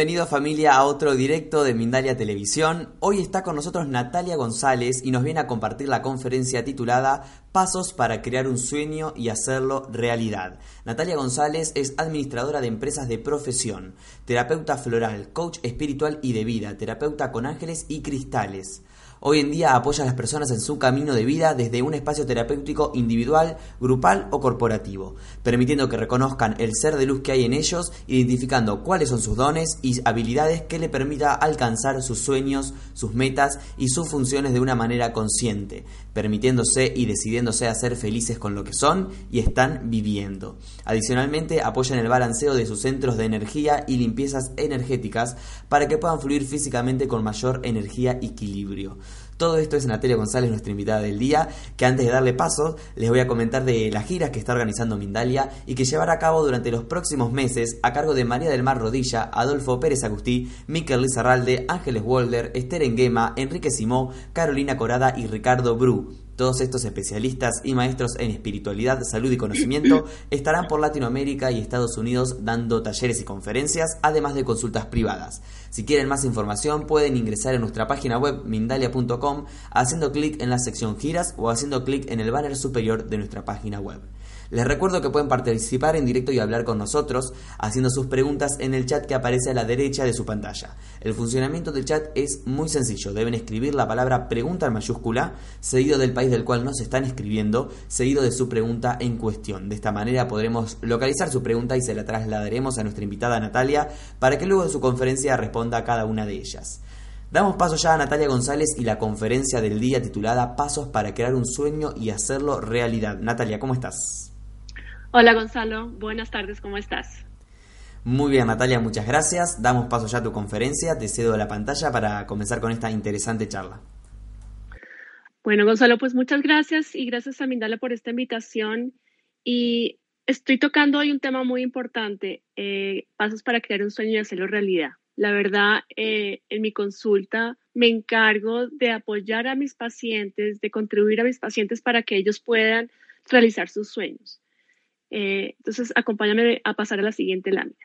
Bienvenido familia a otro directo de Mindalia Televisión. Hoy está con nosotros Natalia González y nos viene a compartir la conferencia titulada Pasos para crear un sueño y hacerlo realidad. Natalia González es administradora de empresas de profesión, terapeuta floral, coach espiritual y de vida, terapeuta con ángeles y cristales. Hoy en día apoya a las personas en su camino de vida desde un espacio terapéutico individual, grupal o corporativo, permitiendo que reconozcan el ser de luz que hay en ellos, identificando cuáles son sus dones y habilidades que le permita alcanzar sus sueños, sus metas y sus funciones de una manera consciente, permitiéndose y decidiéndose a ser felices con lo que son y están viviendo. Adicionalmente, apoyan el balanceo de sus centros de energía y limpiezas energéticas para que puedan fluir físicamente con mayor energía y equilibrio. Todo esto es Natalia González, nuestra invitada del día, que antes de darle paso les voy a comentar de las giras que está organizando Mindalia y que llevará a cabo durante los próximos meses a cargo de María del Mar Rodilla, Adolfo Pérez Agustí, Miquel Lizarralde, Ángeles Wolder, Esther Enguema, Enrique Simó, Carolina Corada y Ricardo Bru. Todos estos especialistas y maestros en espiritualidad, salud y conocimiento estarán por Latinoamérica y Estados Unidos dando talleres y conferencias, además de consultas privadas. Si quieren más información pueden ingresar en nuestra página web mindalia.com haciendo clic en la sección giras o haciendo clic en el banner superior de nuestra página web. Les recuerdo que pueden participar en directo y hablar con nosotros haciendo sus preguntas en el chat que aparece a la derecha de su pantalla. El funcionamiento del chat es muy sencillo. Deben escribir la palabra pregunta en mayúscula, seguido del país del cual nos están escribiendo, seguido de su pregunta en cuestión. De esta manera podremos localizar su pregunta y se la trasladaremos a nuestra invitada Natalia para que luego de su conferencia responda a cada una de ellas. Damos paso ya a Natalia González y la conferencia del día titulada Pasos para crear un sueño y hacerlo realidad. Natalia, ¿cómo estás? Hola Gonzalo, buenas tardes, ¿cómo estás? Muy bien Natalia, muchas gracias. Damos paso ya a tu conferencia, te cedo la pantalla para comenzar con esta interesante charla. Bueno Gonzalo, pues muchas gracias y gracias a Mindala por esta invitación y estoy tocando hoy un tema muy importante, eh, pasos para crear un sueño y hacerlo realidad. La verdad, eh, en mi consulta me encargo de apoyar a mis pacientes, de contribuir a mis pacientes para que ellos puedan realizar sus sueños. Eh, entonces, acompáñame a pasar a la siguiente lámina.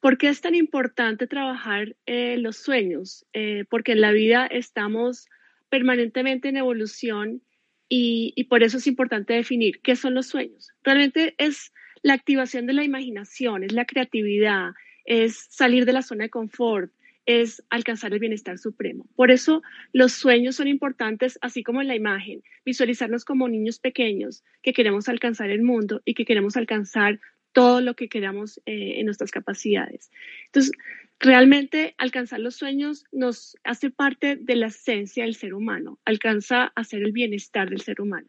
¿Por qué es tan importante trabajar eh, los sueños? Eh, porque en la vida estamos permanentemente en evolución y, y, por eso es importante definir qué son los sueños. Realmente es la activación de la imaginación, es la creatividad, es salir de la zona de confort, es alcanzar el bienestar supremo. Por eso los sueños son importantes, así como la imagen, visualizarnos como niños pequeños que queremos alcanzar el mundo y que queremos alcanzar todo lo que queramos eh, en nuestras capacidades. Entonces, realmente alcanzar los sueños nos hace parte de la esencia del ser humano, alcanza a ser el bienestar del ser humano.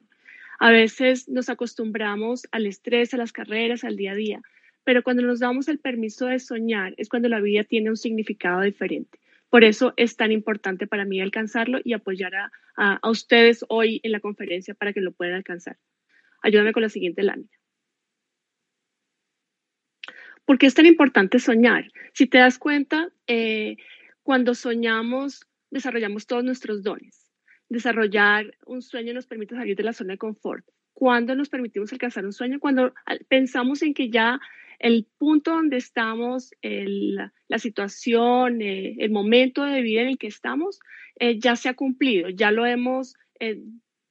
A veces nos acostumbramos al estrés, a las carreras, al día a día, pero cuando nos damos el permiso de soñar es cuando la vida tiene un significado diferente. Por eso es tan importante para mí alcanzarlo y apoyar a, a, ustedes hoy en la conferencia para que lo puedan alcanzar. Ayúdame con la siguiente lámina. ¿Por qué es tan importante soñar? Si te das cuenta, eh, cuando soñamos, desarrollamos todos nuestros dones. Desarrollar un sueño nos permite salir de la zona de confort. ¿Cuándo nos permitimos alcanzar un sueño? Cuando pensamos en que ya el punto donde estamos, la situación, eh, el momento de vida en el que estamos, eh, ya se ha cumplido, ya lo hemos eh,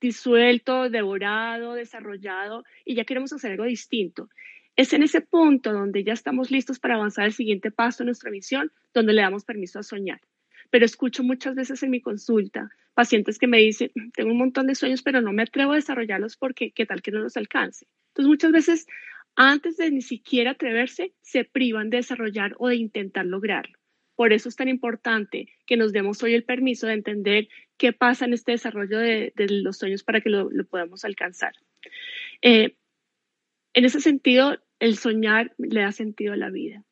disuelto, devorado, desarrollado y ya queremos hacer algo distinto. Es en ese punto donde ya estamos listos para avanzar al siguiente paso en nuestra misión, donde le damos permiso a soñar. Pero escucho muchas veces en mi consulta pacientes que me dicen, tengo un montón de sueños, pero no me atrevo a desarrollarlos porque qué tal que no los alcance. Entonces muchas veces, antes de ni siquiera atreverse, se privan de desarrollar o de intentar lograrlo. Por eso es tan importante que nos demos hoy el permiso de entender qué pasa en este desarrollo de, los sueños para que lo, podamos alcanzar. Eh, en ese sentido, el soñar le da sentido a la vida.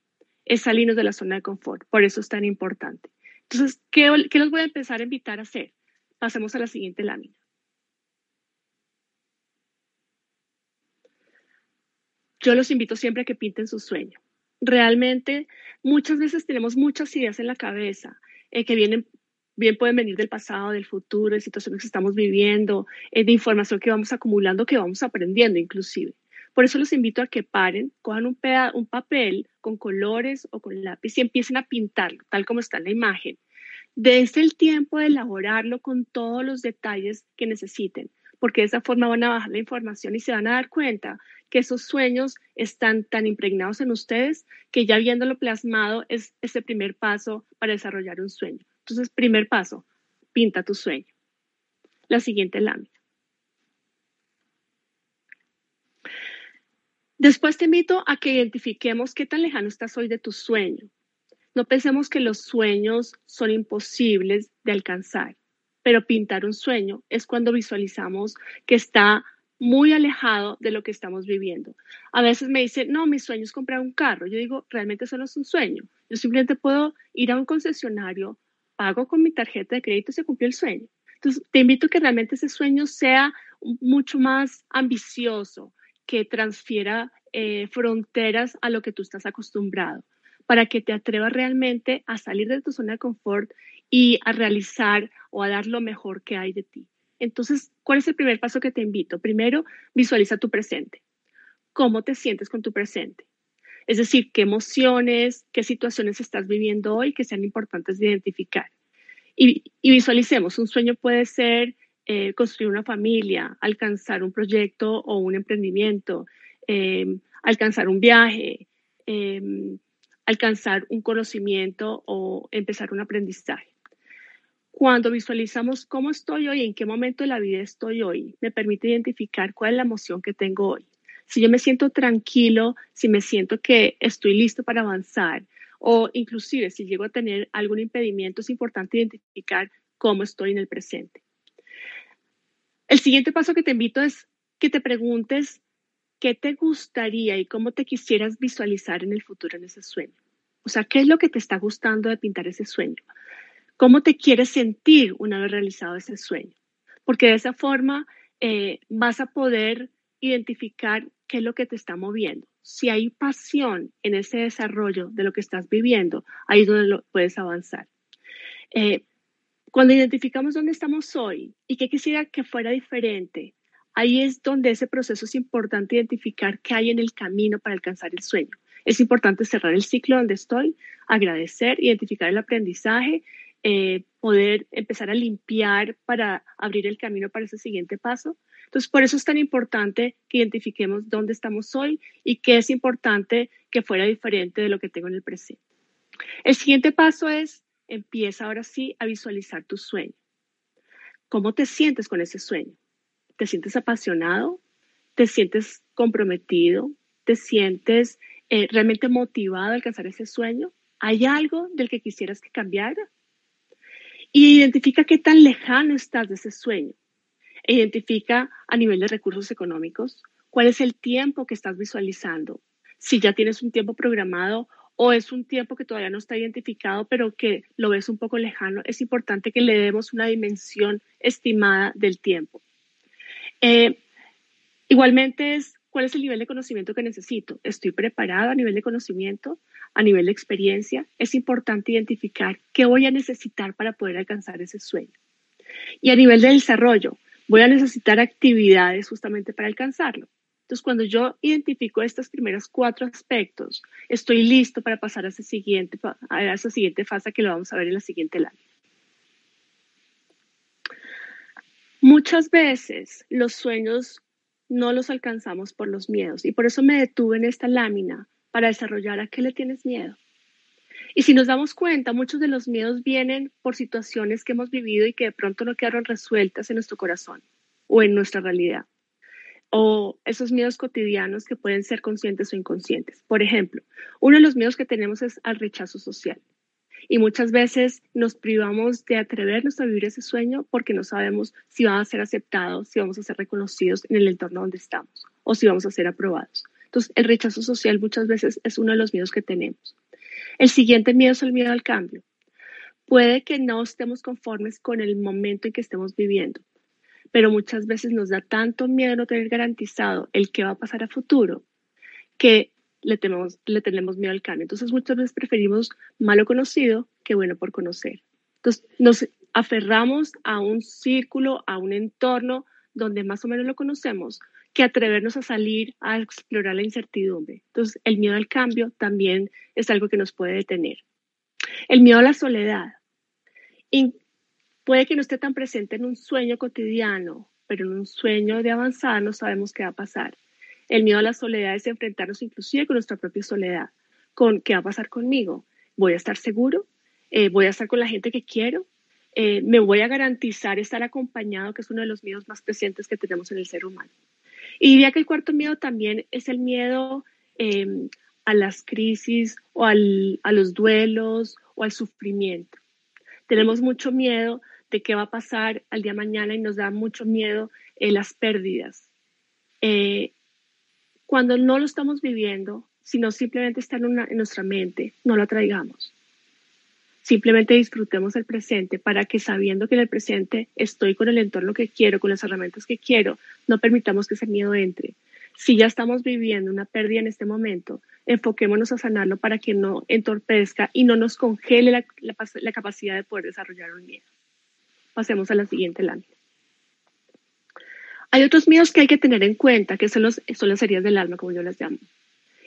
Es salirnos de la zona de confort. Por eso es tan importante. Entonces, ¿qué, qué los voy a empezar a invitar a hacer? Pasemos a la siguiente lámina. Yo los invito siempre a que pinten su sueño. Realmente, muchas veces tenemos muchas ideas en la cabeza eh, que vienen bien pueden venir del pasado, del futuro, de situaciones que estamos viviendo, eh, de información que vamos acumulando, que vamos aprendiendo inclusive. Por eso los invito a que paren, cojan un, un papel con colores o con lápiz y empiecen a pintarlo, tal como está en la imagen. Desde el tiempo de elaborarlo con todos los detalles que necesiten, porque de esa forma van a bajar la información y se van a dar cuenta que esos sueños están tan impregnados en ustedes que ya viéndolo plasmado es ese primer paso para desarrollar un sueño. Entonces, primer paso, pinta tu sueño. La siguiente lámina. Después te invito a que identifiquemos qué tan lejano estás hoy de tu sueño. No pensemos que los sueños son imposibles de alcanzar, pero pintar un sueño es cuando visualizamos que está muy alejado de lo que estamos viviendo. A veces me dicen, no, mi sueño es comprar un carro. Yo digo, realmente eso no es un sueño. Yo simplemente puedo ir a un concesionario, pago con mi tarjeta de crédito y se cumplió el sueño. Entonces, te invito a que realmente ese sueño sea mucho más ambicioso, que transfiera eh, fronteras a lo que tú estás acostumbrado, para que te atrevas realmente a salir de tu zona de confort y a realizar o a dar lo mejor que hay de ti. Entonces, ¿cuál es el primer paso que te invito? Primero, visualiza tu presente. ¿Cómo te sientes con tu presente? Es decir, qué emociones, qué situaciones estás viviendo hoy que sean importantes de identificar. Y, visualicemos, un sueño puede ser eh, construir una familia, alcanzar un proyecto o un emprendimiento, eh, alcanzar un viaje, eh, alcanzar un conocimiento o empezar un aprendizaje. Cuando visualizamos cómo estoy hoy, en qué momento de la vida estoy hoy, me permite identificar cuál es la emoción que tengo hoy. Si yo me siento tranquilo, si me siento que estoy listo para avanzar o inclusive si llego a tener algún impedimento, es importante identificar cómo estoy en el presente. El siguiente paso que te invito es que te preguntes qué te gustaría y cómo te quisieras visualizar en el futuro en ese sueño. O sea, ¿qué es lo que te está gustando de pintar ese sueño? ¿Cómo te quieres sentir una vez realizado ese sueño? Porque de esa forma eh, vas a poder identificar qué es lo que te está moviendo. Si hay pasión en ese desarrollo de lo que estás viviendo, ahí es donde puedes avanzar. Eh, cuando identificamos dónde estamos hoy y qué quisiera que fuera diferente, ahí es donde ese proceso es importante identificar qué hay en el camino para alcanzar el sueño. Es importante cerrar el ciclo donde estoy, agradecer, identificar el aprendizaje, eh, poder empezar a limpiar para abrir el camino para ese siguiente paso entonces, por eso es tan importante que identifiquemos dónde estamos hoy y qué es importante que fuera diferente de lo que tengo en el presente. El siguiente paso es, empieza ahora sí a visualizar tu sueño. ¿Cómo te sientes con ese sueño? ¿Te sientes apasionado? ¿Te sientes comprometido? ¿Te sientes eh, realmente motivado a alcanzar ese sueño? ¿Hay algo del que quisieras que cambiara? Y identifica qué tan lejano estás de ese sueño. Identifica a nivel de recursos económicos cuál es el tiempo que estás visualizando. Si ya tienes un tiempo programado o es un tiempo que todavía no está identificado, pero que lo ves un poco lejano, es importante que le demos una dimensión estimada del tiempo. Eh, igualmente es cuál es el nivel de conocimiento que necesito. ¿Estoy preparado a nivel de conocimiento, a nivel de experiencia? Es importante identificar qué voy a necesitar para poder alcanzar ese sueño. Y a nivel de desarrollo, voy a necesitar actividades justamente para alcanzarlo. Entonces, cuando yo identifico estos primeros cuatro aspectos, estoy listo para pasar a esa siguiente, a esa siguiente fase que lo vamos a ver en la siguiente lámina. Muchas veces los sueños no los alcanzamos por los miedos. Y por eso me detuve en esta lámina para desarrollar a qué le tienes miedo. Y si nos damos cuenta, muchos de los miedos vienen por situaciones que hemos vivido y que de pronto no quedaron resueltas en nuestro corazón o en nuestra realidad. O esos miedos cotidianos que pueden ser conscientes o inconscientes. Por ejemplo, uno de los miedos que tenemos es al rechazo social. Y muchas veces nos privamos de atrevernos a vivir ese sueño porque no sabemos si vamos a ser aceptados, si vamos a ser reconocidos en el entorno donde estamos o si vamos a ser aprobados. Entonces, el rechazo social muchas veces es uno de los miedos que tenemos. El siguiente miedo es el miedo al cambio. Puede que no estemos conformes con el momento en que estemos viviendo, pero muchas veces nos da tanto miedo no tener garantizado el que va a pasar a futuro que le tenemos, le tenemos miedo al cambio. Entonces muchas veces preferimos malo conocido que bueno por conocer. Entonces nos aferramos a un círculo, a un entorno donde más o menos lo conocemos, que atrevernos a salir a explorar la incertidumbre. Entonces el miedo al cambio también es algo que nos puede detener. El miedo a la soledad. Y puede que no esté tan presente en un sueño cotidiano, pero en un sueño de avanzada no sabemos qué va a pasar. El miedo a la soledad es enfrentarnos inclusive con nuestra propia soledad, con qué va a pasar conmigo. ¿Voy a estar seguro? Eh, ¿Voy a estar con la gente que quiero? Eh, ¿Me voy a garantizar estar acompañado, que es uno de los miedos más presentes que tenemos en el ser humano? Y diría que el cuarto miedo también es el miedo em, a las crisis o a los duelos o al sufrimiento. Tenemos mucho miedo de qué va a pasar al día mañana y nos da mucho miedo eh, las pérdidas. Cuando no lo estamos viviendo, sino simplemente está en, en nuestra mente, no lo atraigamos. Simplemente disfrutemos el presente para que sabiendo que en el presente estoy con el entorno que quiero, con las herramientas que quiero, no permitamos que ese miedo entre. Si ya estamos viviendo una pérdida en este momento, enfoquémonos a sanarlo para que no entorpezca y no nos congele la, la capacidad de poder desarrollar un miedo. Pasemos a la siguiente lámina. Hay otros miedos que hay que tener en cuenta, que son, los, son las heridas del alma, como yo las llamo.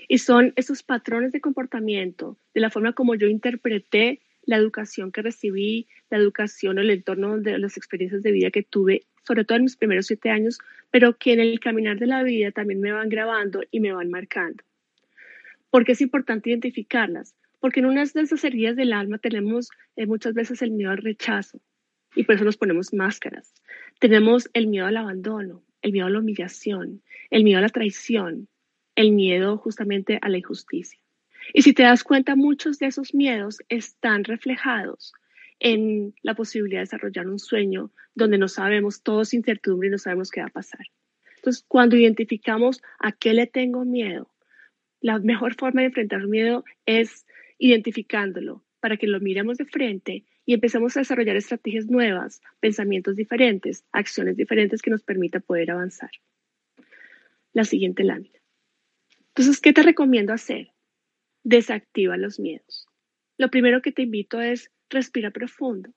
Y son esos patrones de comportamiento, de la forma como yo interpreté la educación que recibí, la educación el entorno de las experiencias de vida que tuve, sobre todo en mis primeros siete años, pero que en el caminar de la vida también me van grabando y me van marcando. ¿Por qué es importante identificarlas? Porque en unas de esas heridas del alma tenemos eh, muchas veces el miedo al rechazo y por eso nos ponemos máscaras. Tenemos el miedo al abandono, el miedo a la humillación, el miedo a la traición, el miedo justamente a la injusticia. Y si te das cuenta, muchos de esos miedos están reflejados en la posibilidad de desarrollar un sueño donde no sabemos, todo es incertidumbre y no sabemos qué va a pasar. Entonces, cuando identificamos a qué le tengo miedo, la mejor forma de enfrentar el miedo es identificándolo para que lo miremos de frente y empezamos a desarrollar estrategias nuevas, pensamientos diferentes, acciones diferentes que nos permita poder avanzar. La siguiente lámina. Entonces, ¿qué te recomiendo hacer? Desactiva los miedos. Lo primero que te invito es respira profundo.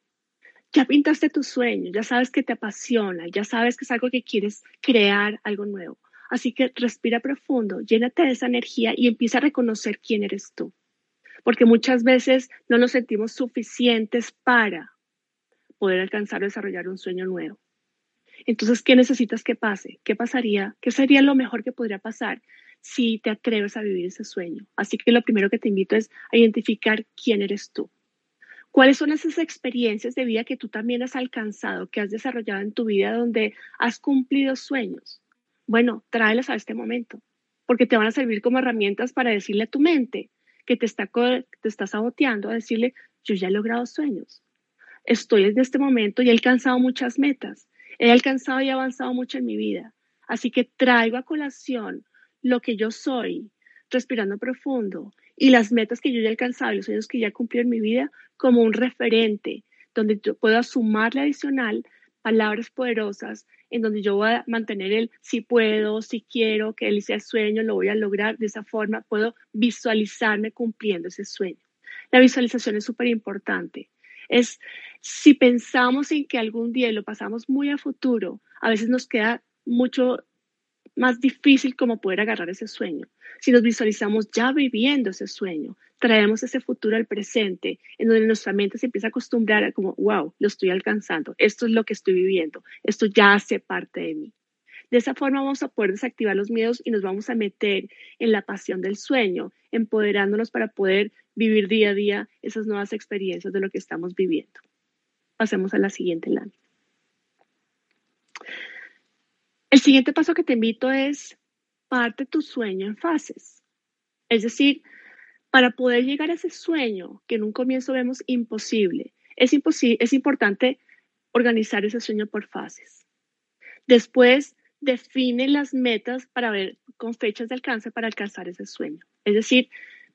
Ya pintaste tu sueño, ya sabes que te apasiona, ya sabes que es algo que quieres crear, algo nuevo. Así que respira profundo, llénate de esa energía y empieza a reconocer quién eres tú porque muchas veces no nos sentimos suficientes para poder alcanzar o desarrollar un sueño nuevo. Entonces, ¿qué necesitas que pase? ¿Qué pasaría? ¿Qué sería lo mejor que podría pasar si te atreves a vivir ese sueño? Así que lo primero que te invito es a identificar quién eres tú. ¿Cuáles son esas experiencias de vida que tú también has alcanzado, que has desarrollado en tu vida donde has cumplido sueños? Bueno, tráelas a este momento, porque te van a servir como herramientas para decirle a tu mente, que te está, te está saboteando a decirle, yo ya he logrado sueños, estoy en este momento y he alcanzado muchas metas, he alcanzado y avanzado mucho en mi vida. Así que traigo a colación lo que yo soy, respirando profundo, y las metas que yo ya he alcanzado y los sueños que ya he cumplido en mi vida como un referente, donde yo puedo sumarle adicional palabras poderosas en donde yo voy a mantener el si puedo, si quiero, que él sea sueño, lo voy a lograr. De esa forma puedo visualizarme cumpliendo ese sueño. La visualización es súper importante. Es si pensamos en que algún día lo pasamos muy a futuro, a veces nos queda mucho más difícil como poder agarrar ese sueño. Si nos visualizamos ya viviendo ese sueño, traemos ese futuro al presente, en donde nuestra mente se empieza a acostumbrar a como, wow, lo estoy alcanzando, esto es lo que estoy viviendo, esto ya hace parte de mí. De esa forma vamos a poder desactivar los miedos y nos vamos a meter en la pasión del sueño, empoderándonos para poder vivir día a día esas nuevas experiencias de lo que estamos viviendo. Pasemos a la siguiente lámina. El siguiente paso que te invito es parte tu sueño en fases. Es decir, para poder llegar a ese sueño que en un comienzo vemos imposible, es, es importante organizar ese sueño por fases. Después, define las metas para ver con fechas de alcance para alcanzar ese sueño. Es decir,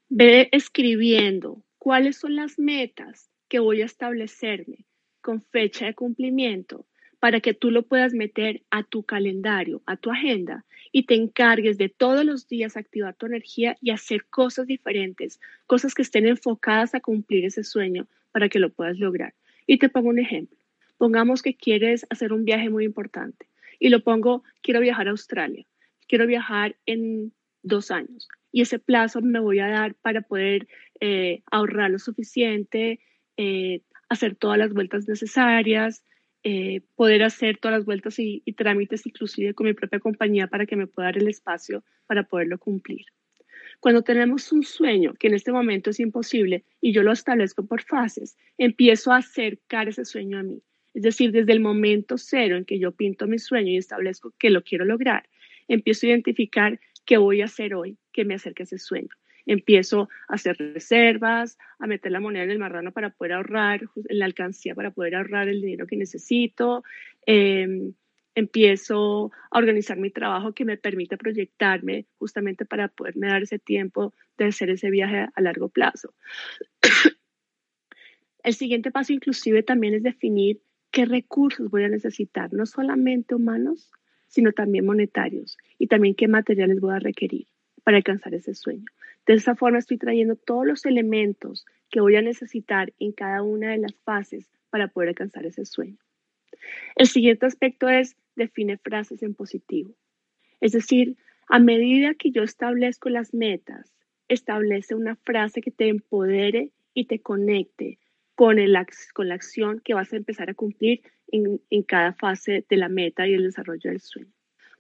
ve escribiendo cuáles son las metas que voy a establecerme con fecha de cumplimiento para que tú lo puedas meter a tu calendario, a tu agenda y te encargues de todos los días activar tu energía y hacer cosas diferentes, cosas que estén enfocadas a cumplir ese sueño para que lo puedas lograr. Y te pongo un ejemplo. Pongamos que quieres hacer un viaje muy importante y lo pongo, quiero viajar a Australia, quiero viajar en dos años y ese plazo me voy a dar para poder eh, ahorrar lo suficiente, eh, hacer todas las vueltas necesarias, eh, poder hacer todas las vueltas y, y, trámites inclusive con mi propia compañía para que me pueda dar el espacio para poderlo cumplir. Cuando tenemos un sueño que en este momento es imposible y yo lo establezco por fases, empiezo a acercar ese sueño a mí. Es decir, desde el momento cero en que yo pinto mi sueño y establezco que lo quiero lograr, empiezo a identificar qué voy a hacer hoy que me acerque a ese sueño empiezo a hacer reservas, a meter la moneda en el marrano para poder ahorrar, en la alcancía para poder ahorrar el dinero que necesito. Em, empiezo a organizar mi trabajo que me permite proyectarme justamente para poderme dar ese tiempo de hacer ese viaje a largo plazo. el siguiente paso inclusive también es definir qué recursos voy a necesitar, no solamente humanos, sino también monetarios y también qué materiales voy a requerir para alcanzar ese sueño. De esa forma estoy trayendo todos los elementos que voy a necesitar en cada una de las fases para poder alcanzar ese sueño. El siguiente aspecto es define frases en positivo. Es decir, a medida que yo establezco las metas, establece una frase que te empodere y te conecte con, el, con la acción que vas a empezar a cumplir en, en cada fase de la meta y el desarrollo del sueño.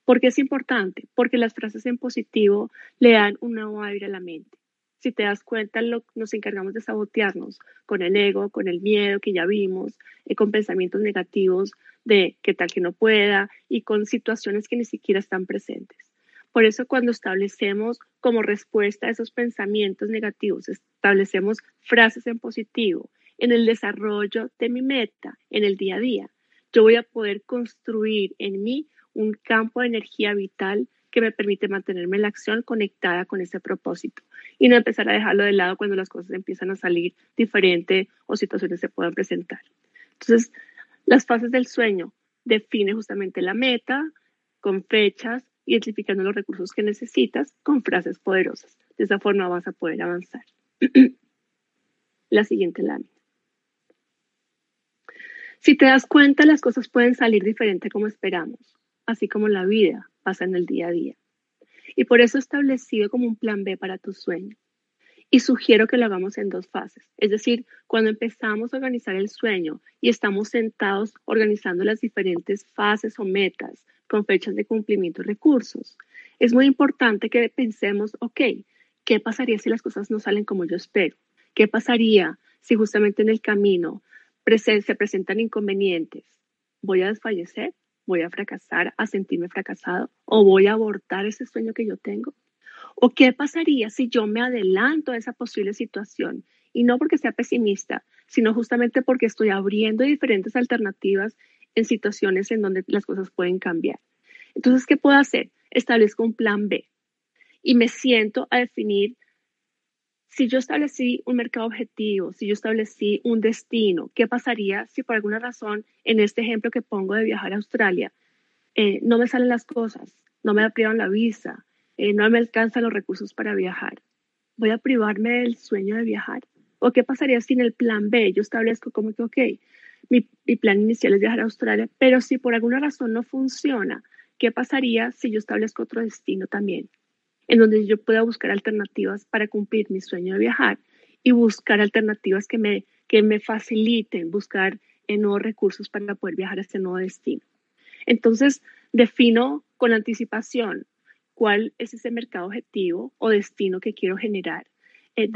¿Por qué es importante? Porque las frases en positivo le dan un nuevo aire a la mente. Si te das cuenta, nos encargamos de sabotearnos con el ego, con el miedo que ya vimos, eh, con pensamientos negativos de que tal que no pueda y con situaciones que ni siquiera están presentes. Por eso cuando establecemos como respuesta a esos pensamientos negativos, establecemos frases en positivo en el desarrollo de mi meta, en el día a día, yo voy a poder construir en mí un campo de energía vital que me permite mantenerme en la acción conectada con ese propósito y no empezar a dejarlo de lado cuando las cosas empiezan a salir diferente o situaciones se puedan presentar. Entonces, las fases del sueño define justamente la meta con fechas, identificando los recursos que necesitas con frases poderosas. De esa forma vas a poder avanzar. la siguiente lámina. Si te das cuenta, las cosas pueden salir diferente como esperamos así como la vida pasa en el día a día. Y por eso he establecido como un plan B para tu sueño. Y sugiero que lo hagamos en dos fases. Es decir, cuando empezamos a organizar el sueño y estamos sentados organizando las diferentes fases o metas con fechas de cumplimiento y recursos, es muy importante que pensemos, ok, ¿qué pasaría si las cosas no salen como yo espero? ¿Qué pasaría si justamente en el camino se presentan inconvenientes? ¿Voy a desfallecer? Voy a fracasar, a sentirme fracasado o voy a abortar ese sueño que yo tengo? ¿O qué pasaría si yo me adelanto a esa posible situación? Y no porque sea pesimista, sino justamente porque estoy abriendo diferentes alternativas en situaciones en donde las cosas pueden cambiar. Entonces, ¿qué puedo hacer? Establezco un plan B y me siento a definir si yo establecí un mercado objetivo, si yo establecí un destino, ¿qué pasaría si por alguna razón, en este ejemplo que pongo de viajar a Australia, eh, no me salen las cosas, no me privan la visa, eh, no me alcanzan los recursos para viajar? ¿Voy a privarme del sueño de viajar? ¿O qué pasaría si en el plan B yo establezco como que, ok, mi, mi plan inicial es viajar a Australia, pero si por alguna razón no funciona, ¿qué pasaría si yo establezco otro destino también? En donde yo pueda buscar alternativas para cumplir mi sueño de viajar y buscar alternativas que me, que me faciliten buscar nuevos recursos para poder viajar a este nuevo destino. Entonces, defino con anticipación cuál es ese mercado objetivo o destino que quiero generar. Eh,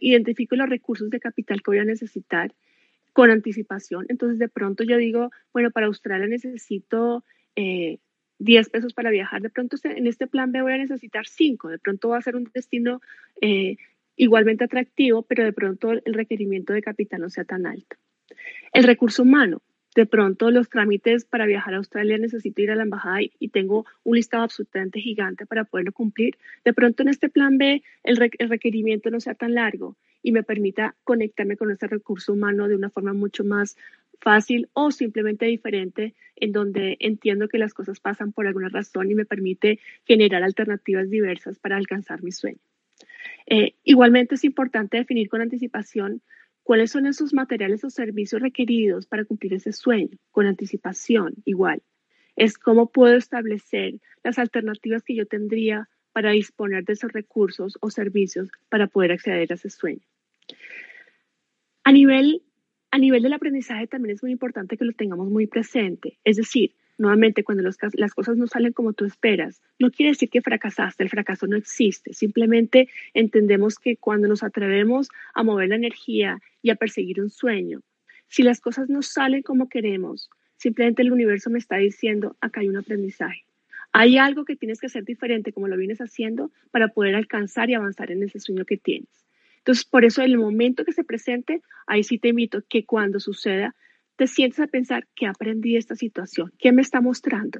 identifico los recursos de capital que voy a necesitar con anticipación. Entonces, de pronto yo digo, bueno, para Australia necesito 10 eh, pesos para viajar. De pronto en este plan B voy a necesitar 5. De pronto va a ser un destino eh, igualmente atractivo, pero de pronto el requerimiento de capital no sea tan alto. El recurso humano de pronto los trámites para viajar a Australia necesito ir a la embajada y, tengo un listado absolutamente gigante para poderlo cumplir. De pronto en este plan B el, requerimiento no sea tan largo y me permita conectarme con ese recurso humano de una forma mucho más fácil o simplemente diferente, en donde entiendo que las cosas pasan por alguna razón y me permite generar alternativas diversas para alcanzar mi sueño. Eh, igualmente es importante definir con anticipación ¿Cuáles son esos materiales o servicios requeridos para cumplir ese sueño? Con anticipación, igual. Es cómo puedo establecer las alternativas que yo tendría para disponer de esos recursos o servicios para poder acceder a ese sueño. A nivel, a nivel del aprendizaje también es muy importante que lo tengamos muy presente. Es decir, Nuevamente, cuando las cosas no salen como tú esperas, no quiere decir que fracasaste, el fracaso no existe. Simplemente entendemos que cuando nos atrevemos a mover la energía y a perseguir un sueño, si las cosas no salen como queremos, simplemente el universo me está diciendo, acá hay un aprendizaje. Hay algo que tienes que hacer diferente como lo vienes haciendo para poder alcanzar y avanzar en ese sueño que tienes. Entonces, por eso en el momento que se presente, ahí sí te invito que cuando suceda, te sientes a pensar, ¿qué aprendí de esta situación? ¿Qué me está mostrando?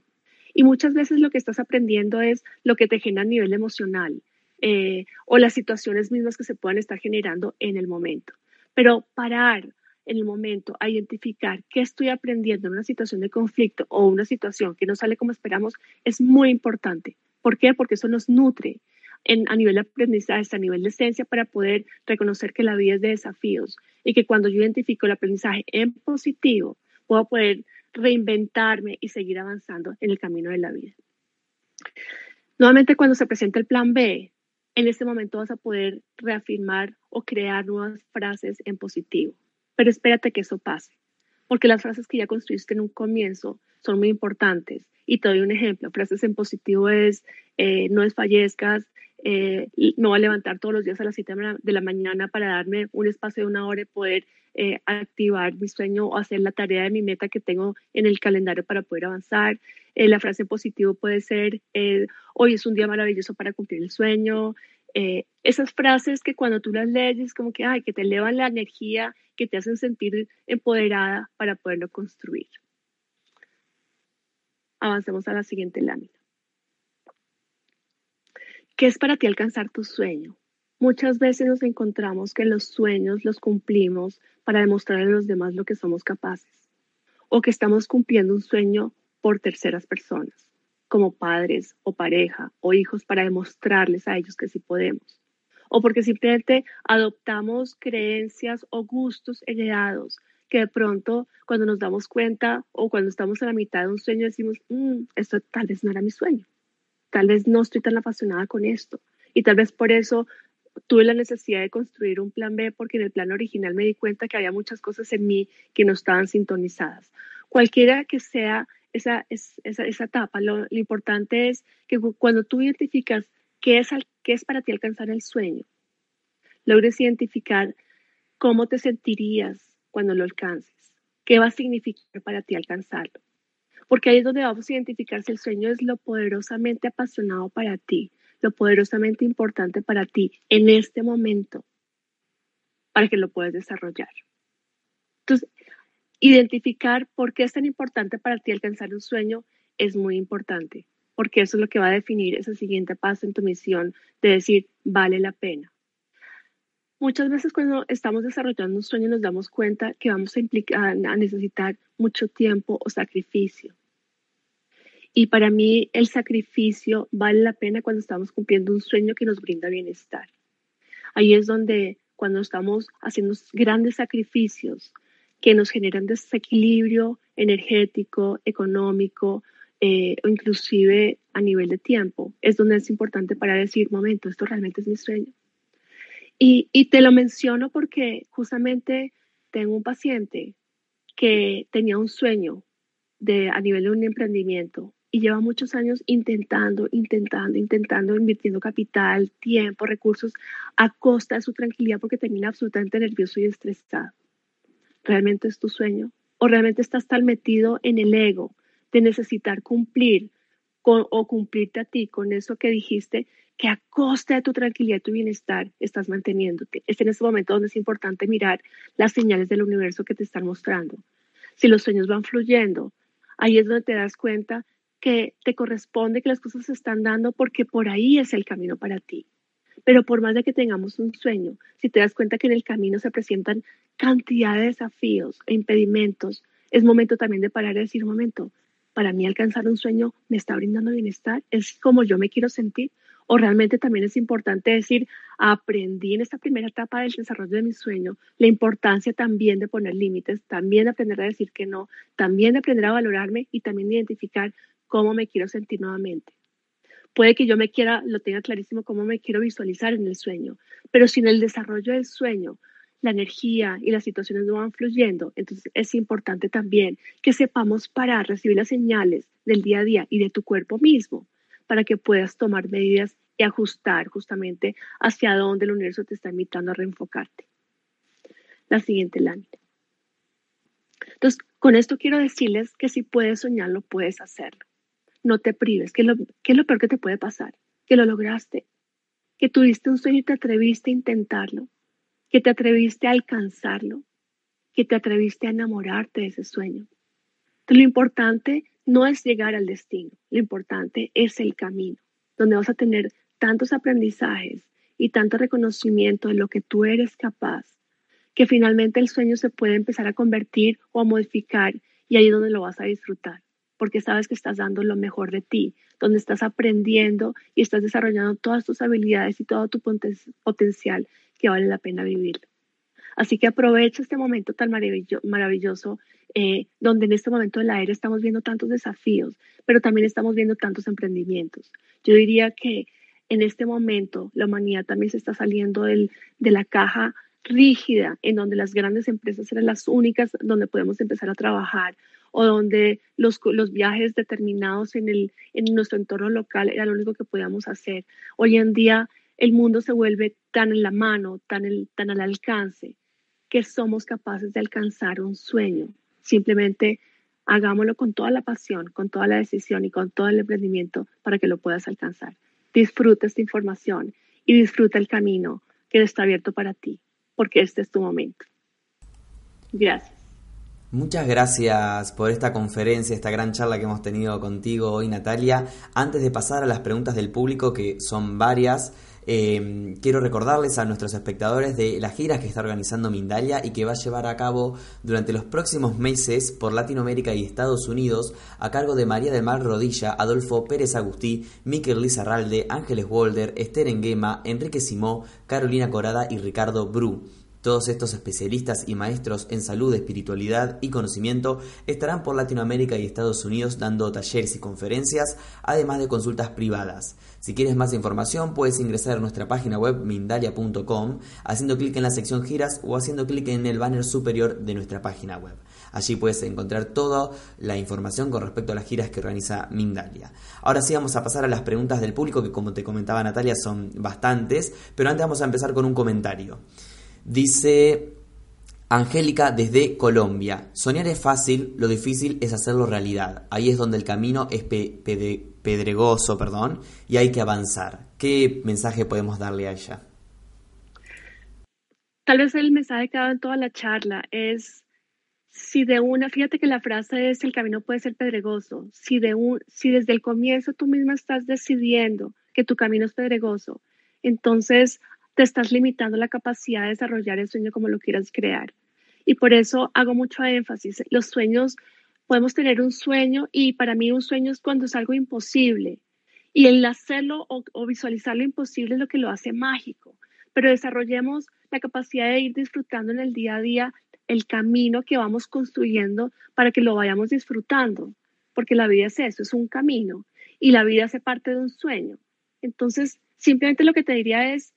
Y muchas veces lo que estás aprendiendo es lo que te genera a nivel emocional eh, o las situaciones mismas que se puedan estar generando en el momento. Pero parar en el momento a identificar qué estoy aprendiendo en una situación de conflicto o una situación que no sale como esperamos es muy importante. ¿Por qué? Porque eso nos nutre a nivel de aprendizaje, a nivel de esencia, para poder reconocer que la vida es de desafíos y que cuando yo identifico el aprendizaje en positivo, puedo poder reinventarme y seguir avanzando en el camino de la vida. Nuevamente, cuando se presenta el plan B, en este momento vas a poder reafirmar o crear nuevas frases en positivo. Pero espérate que eso pase, porque las frases que ya construiste en un comienzo son muy importantes. Y te doy un ejemplo. Frases en positivo es, eh, no desfallezcas, eh, me voy a levantar todos los días a las 7 de la mañana para darme un espacio de una hora y poder eh, activar mi sueño o hacer la tarea de mi meta que tengo en el calendario para poder avanzar. Eh, la frase positivo puede ser, hoy es un día maravilloso para cumplir el sueño. esas frases que cuando tú las lees como que, ay, que te elevan la energía, que te hacen sentir empoderada para poderlo construir. Avancemos a la siguiente lámina. ¿Qué es para ti alcanzar tu sueño? Muchas veces nos encontramos que los sueños los cumplimos para demostrar a los demás lo que somos capaces o que estamos cumpliendo un sueño por terceras personas, como padres o pareja o hijos para demostrarles a ellos que sí podemos, o porque simplemente adoptamos creencias o gustos heredados que de pronto cuando nos damos cuenta o cuando estamos a la mitad de un sueño decimos, mm, esto tal vez no era mi sueño tal vez no estoy tan apasionada con esto y tal vez por eso tuve la necesidad de construir un plan B porque en el plan original me di cuenta que había muchas cosas en mí que no estaban sintonizadas. Cualquiera que sea esa, esa, esa etapa, lo, importante es que cuando tú identificas qué es, qué es para ti alcanzar el sueño, logres identificar cómo te sentirías cuando lo alcances, qué va a significar para ti alcanzarlo porque ahí es donde vamos a identificar si el sueño es lo poderosamente apasionado para ti, lo poderosamente importante para ti en este momento, para que lo puedas desarrollar. Entonces, identificar por qué es tan importante para ti alcanzar un sueño es muy importante, porque eso es lo que va a definir ese siguiente paso en tu misión de decir, vale la pena. Muchas veces cuando estamos desarrollando un sueño nos damos cuenta que vamos a, implicar, a necesitar mucho tiempo o sacrificio. Y para mí el sacrificio vale la pena cuando estamos cumpliendo un sueño que nos brinda bienestar. Ahí es donde cuando estamos haciendo grandes sacrificios que nos generan desequilibrio energético, económico eh, o inclusive a nivel de tiempo, es donde es importante para decir, momento, esto realmente es mi sueño y, te lo menciono porque justamente tengo un paciente que tenía un sueño de, a nivel de un emprendimiento y lleva muchos años intentando, intentando, intentando, invirtiendo capital, tiempo, recursos a costa de su tranquilidad porque termina absolutamente nervioso y estresado. ¿Realmente es tu sueño? ¿O realmente estás tan metido en el ego de necesitar cumplir o cumplirte a ti con eso que dijiste que a costa de tu tranquilidad y tu bienestar estás manteniéndote? Es en ese momento donde es importante mirar las señales del universo que te están mostrando. Si los sueños van fluyendo, ahí es donde te das cuenta que te corresponde, que las cosas se están dando porque por ahí es el camino para ti. Pero por más de que tengamos un sueño, si te das cuenta que en el camino se presentan cantidad de desafíos e impedimentos, es momento también de parar y decir, un momento, para mí alcanzar un sueño me está brindando bienestar, es como yo me quiero sentir, o realmente también es importante decir, aprendí en esta primera etapa del desarrollo de mi sueño la importancia también de poner límites, también de aprender a decir que no, también de aprender a valorarme y también de identificar cómo me quiero sentir nuevamente. Puede que yo me quiera, lo tenga clarísimo cómo me quiero visualizar en el sueño, pero si en el desarrollo del sueño la energía y las situaciones no van fluyendo, entonces es importante también que sepamos parar, recibir las señales del día a día y de tu cuerpo mismo para que puedas tomar medidas y ajustar justamente hacia dónde el universo te está invitando a reenfocarte. La siguiente lámina. Entonces, con esto quiero decirles que si puedes soñarlo, puedes hacerlo no te prives. ¿Qué es, lo, es lo peor que te puede pasar? Que lo lograste, que tuviste un sueño y te atreviste a intentarlo, que te atreviste a alcanzarlo, que te atreviste a enamorarte de ese sueño. Entonces, lo importante no es llegar al destino, lo importante es el camino, donde vas a tener tantos aprendizajes y tanto reconocimiento de lo que tú eres capaz, que finalmente el sueño se puede empezar a convertir o a modificar y ahí es donde lo vas a disfrutar porque sabes que estás dando lo mejor de ti, donde estás aprendiendo y estás desarrollando todas tus habilidades y todo tu potencial que vale la pena vivir. Así que aprovecha este momento tan maravilloso, eh, donde en este momento de la era estamos viendo tantos desafíos, pero también estamos viendo tantos emprendimientos. Yo diría que en este momento la humanidad también se está saliendo del, de la caja rígida en donde las grandes empresas eran las únicas donde podemos empezar a trabajar o donde los, los viajes determinados en, el, en nuestro entorno local era lo único que podíamos hacer. Hoy en día el mundo se vuelve tan en la mano, tan, el, tan al alcance, que somos capaces de alcanzar un sueño. Simplemente hagámoslo con toda la pasión, con toda la decisión y con todo el emprendimiento para que lo puedas alcanzar. Disfruta esta información y disfruta el camino que está abierto para ti, porque este es tu momento. Gracias. Muchas gracias por esta conferencia, esta gran charla que hemos tenido contigo hoy, Natalia. Antes de pasar a las preguntas del público, que son varias, eh, quiero recordarles a nuestros espectadores de la gira que está organizando Mindalia y que va a llevar a cabo durante los próximos meses por Latinoamérica y Estados Unidos a cargo de María del Mar Rodilla, Adolfo Pérez Agustí, Miquel Lizarralde, Ángeles Wolder, Esther Enguema, Enrique Simó, Carolina Corada y Ricardo Bru. Todos estos especialistas y maestros en salud, espiritualidad y conocimiento estarán por Latinoamérica y Estados Unidos dando talleres y conferencias, además de consultas privadas. Si quieres más información, puedes ingresar a nuestra página web mindalia.com haciendo clic en la sección giras o haciendo clic en el banner superior de nuestra página web. Allí puedes encontrar toda la información con respecto a las giras que organiza Mindalia. Ahora sí vamos a pasar a las preguntas del público que como te comentaba Natalia son bastantes, pero antes vamos a empezar con un comentario. Dice Angélica desde Colombia. Soñar es fácil, lo difícil es hacerlo realidad. Ahí es donde el camino es pedregoso, perdón, y hay que avanzar. ¿Qué mensaje podemos darle a ella? Tal vez el mensaje que ha dado en toda la charla es si de una, fíjate que la frase es el camino puede ser pedregoso. Si de un, si desde el comienzo tú misma estás decidiendo que tu camino es pedregoso, entonces te estás limitando la capacidad de desarrollar el sueño como lo quieras crear. Y por eso hago mucho énfasis. Los sueños, podemos tener un sueño y para mí un sueño es cuando es algo imposible. Y el hacerlo o, o visualizar lo imposible es lo que lo hace mágico. Pero desarrollemos la capacidad de ir disfrutando en el día a día el camino que vamos construyendo para que lo vayamos disfrutando. Porque la vida es eso, es un camino. Y la vida hace parte de un sueño. Entonces, simplemente lo que te diría es,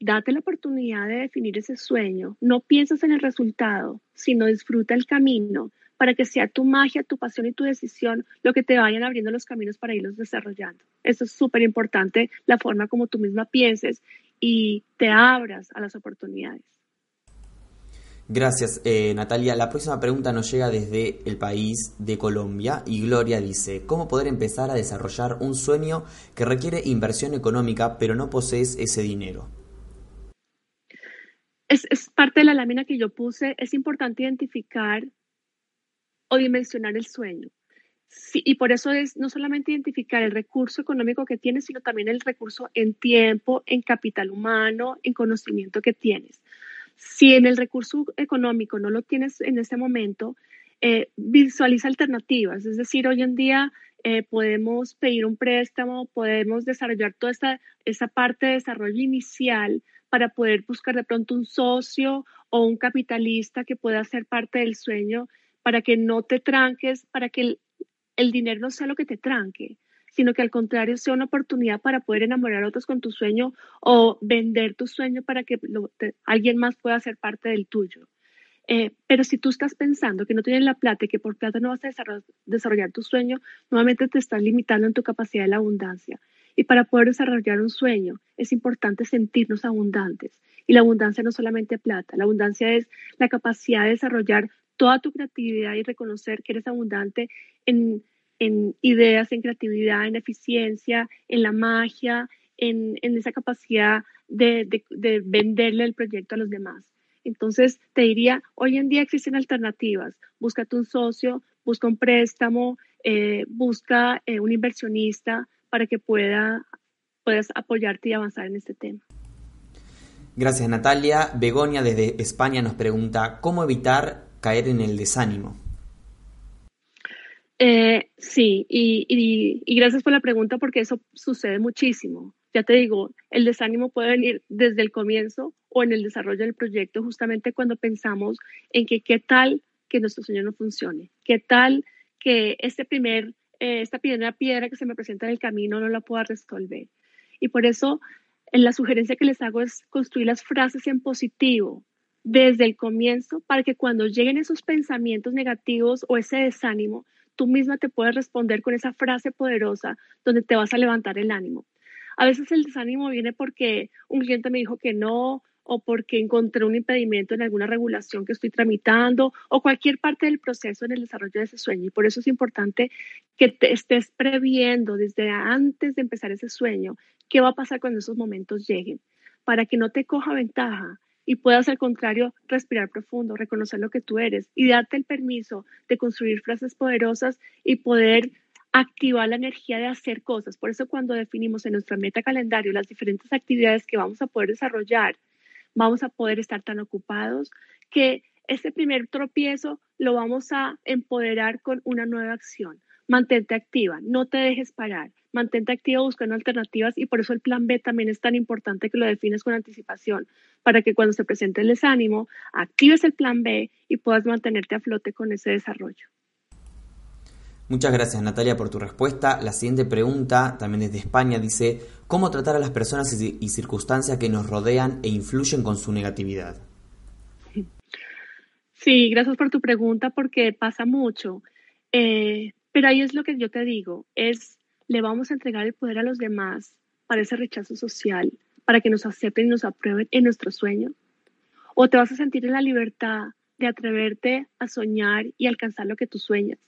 Date la oportunidad de definir ese sueño. No piensas en el resultado, sino disfruta el camino para que sea tu magia, tu pasión y tu decisión lo que te vayan abriendo los caminos para irlos desarrollando. Eso es súper importante, la forma como tú misma pienses y te abras a las oportunidades. Gracias, eh, Natalia. La próxima pregunta nos llega desde el país de Colombia y Gloria dice, ¿cómo poder empezar a desarrollar un sueño que requiere inversión económica pero no posees ese dinero? Es, es parte de la lámina que yo puse. Es importante identificar o dimensionar el sueño. Sí, y por eso es no solamente identificar el recurso económico que tienes, sino también el recurso en tiempo, en capital humano, en conocimiento que tienes. Si en el recurso económico no lo tienes en ese momento, eh, visualiza alternativas. Es decir, hoy en día eh, podemos pedir un préstamo, podemos desarrollar toda esta, esa parte de desarrollo inicial para poder buscar de pronto un socio o un capitalista que pueda ser parte del sueño para que no te tranques, para que el, dinero no sea lo que te tranque, sino que al contrario sea una oportunidad para poder enamorar a otros con tu sueño o vender tu sueño para que alguien más pueda ser parte del tuyo. Eh, pero si tú estás pensando que no tienes la plata y que por plata no vas a desarrollar, desarrollar tu sueño, nuevamente te estás limitando en tu capacidad de la abundancia. Y para poder desarrollar un sueño es importante sentirnos abundantes. Y la abundancia no solamente plata, la abundancia es la capacidad de desarrollar toda tu creatividad y reconocer que eres abundante en, ideas, en creatividad, en eficiencia, en la magia, en, esa capacidad de, venderle el proyecto a los demás. Entonces, te diría, hoy en día existen alternativas. Búscate un socio, busca un préstamo, eh, busca eh, un inversionista para que pueda, puedas apoyarte y avanzar en este tema. Gracias, Natalia. Begonia desde España nos pregunta, ¿cómo evitar caer en el desánimo. Eh, sí, y, gracias por la pregunta porque eso sucede muchísimo. Ya te digo, el desánimo puede venir desde el comienzo o en el desarrollo del proyecto, justamente cuando pensamos en que qué tal que nuestro sueño no funcione, qué tal que este primer, eh, esta primera piedra que se me presenta en el camino no la pueda resolver. Y por eso la sugerencia que les hago es construir las frases en positivo, desde el comienzo para que cuando lleguen esos pensamientos negativos o ese desánimo, tú misma te puedes responder con esa frase poderosa donde te vas a levantar el ánimo. A veces el desánimo viene porque un cliente me dijo que no o porque encontré un impedimento en alguna regulación que estoy tramitando o cualquier parte del proceso en el desarrollo de ese sueño. Y por eso es importante que te estés previendo desde antes de empezar ese sueño qué va a pasar cuando esos momentos lleguen, para que no te coja ventaja y puedas al contrario respirar profundo, reconocer lo que tú eres y darte el permiso de construir frases poderosas y poder activar la energía de hacer cosas. Por eso cuando definimos en nuestra meta calendario las diferentes actividades que vamos a poder desarrollar, vamos a poder estar tan ocupados que ese primer tropiezo lo vamos a empoderar con una nueva acción. Mantente activa, no te dejes parar mantente activo buscando alternativas y por eso el plan B también es tan importante que lo defines con anticipación, para que cuando se presente el desánimo, actives el plan B y puedas mantenerte a flote con ese desarrollo. Muchas gracias Natalia por tu respuesta. La siguiente pregunta, también desde España, dice, ¿cómo tratar a las personas y circunstancias que nos rodean e influyen con su negatividad? Sí, gracias por tu pregunta porque pasa mucho. Eh, pero ahí es lo que yo te digo, es le vamos a entregar el poder a los demás para ese rechazo social, para que nos acepten y nos aprueben en nuestro sueño? ¿O te vas a sentir en la libertad de atreverte a soñar y alcanzar lo que tú sueñas?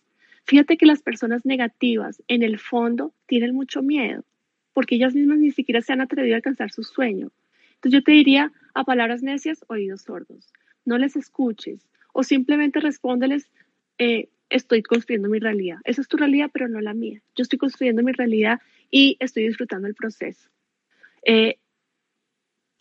Fíjate que las personas negativas en el fondo tienen mucho miedo, porque ellas mismas ni siquiera se han atrevido a alcanzar su sueño. Entonces yo te diría, a palabras necias, oídos sordos. No les escuches o simplemente respóndeles, eh, estoy construyendo mi realidad. Esa es tu realidad, pero no la mía. Yo estoy construyendo mi realidad y estoy disfrutando el proceso. Eh,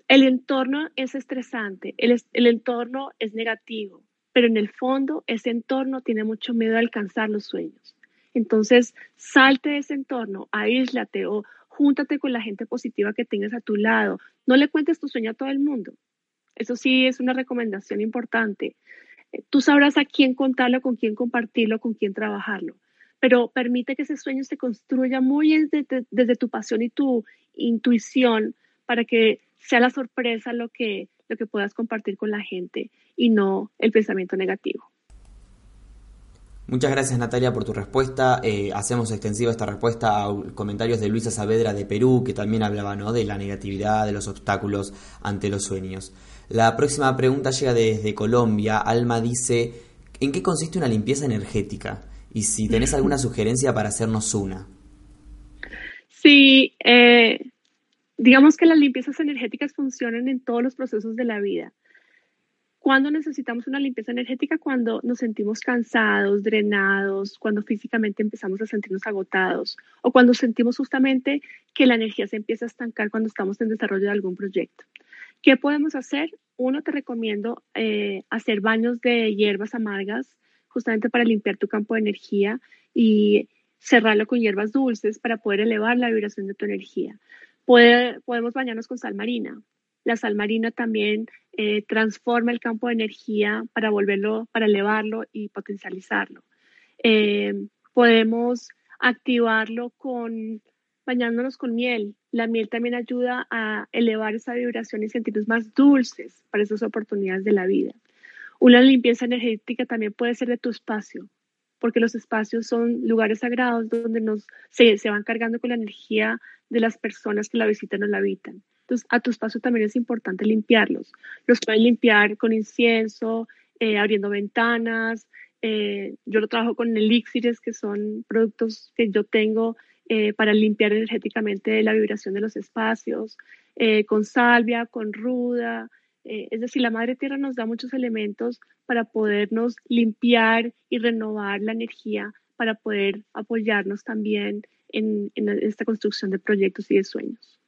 el entorno es estresante, el, el, entorno es negativo, pero en el fondo ese entorno tiene mucho miedo a alcanzar los sueños. Entonces, salte de ese entorno, aíslate o júntate con la gente positiva que tengas a tu lado. No le cuentes tu sueño a todo el mundo. Eso sí es una recomendación importante tú sabrás a quién contarlo, con quién compartirlo, con quién trabajarlo. Pero permite que ese sueño se construya muy desde, tu pasión y tu intuición para que sea la sorpresa lo que, lo que puedas compartir con la gente y no el pensamiento negativo. Muchas gracias Natalia por tu respuesta. Eh, hacemos extensiva esta respuesta a comentarios de Luisa Saavedra de Perú, que también hablaba ¿no? de la negatividad, de los obstáculos ante los sueños. La próxima pregunta llega desde Colombia. Alma dice, ¿en qué consiste una limpieza energética? Y si tenés alguna sugerencia para hacernos una. Sí, eh, digamos que las limpiezas energéticas funcionan en todos los procesos de la vida. ¿Cuándo necesitamos una limpieza energética? Cuando nos sentimos cansados, drenados, cuando físicamente empezamos a sentirnos agotados o cuando sentimos justamente que la energía se empieza a estancar cuando estamos en desarrollo de algún proyecto. ¿Qué podemos hacer? Uno, te recomiendo eh, hacer baños de hierbas amargas justamente para limpiar tu campo de energía y cerrarlo con hierbas dulces para poder elevar la vibración de tu energía. Podemos bañarnos con sal marina. La sal marina también eh, transforma el campo de energía para volverlo, para elevarlo y potencializarlo. Eh, podemos activarlo con bañándonos con miel. La miel también ayuda a elevar esa vibración y sentirnos más dulces para esas oportunidades de la vida. Una limpieza energética también puede ser de tu espacio, porque los espacios son lugares sagrados donde nos, se, se van cargando con la energía de las personas que la visitan o la habitan. Entonces, a tu espacio también es importante limpiarlos. Los pueden limpiar con incienso, eh, abriendo ventanas. Eh, yo lo trabajo con elixires, que son productos que yo tengo eh, para limpiar energéticamente la vibración de los espacios, con salvia, con ruda. Es decir, la Madre Tierra nos da muchos elementos para podernos limpiar y renovar la energía, para poder apoyarnos también en esta construcción de proyectos y de sueños.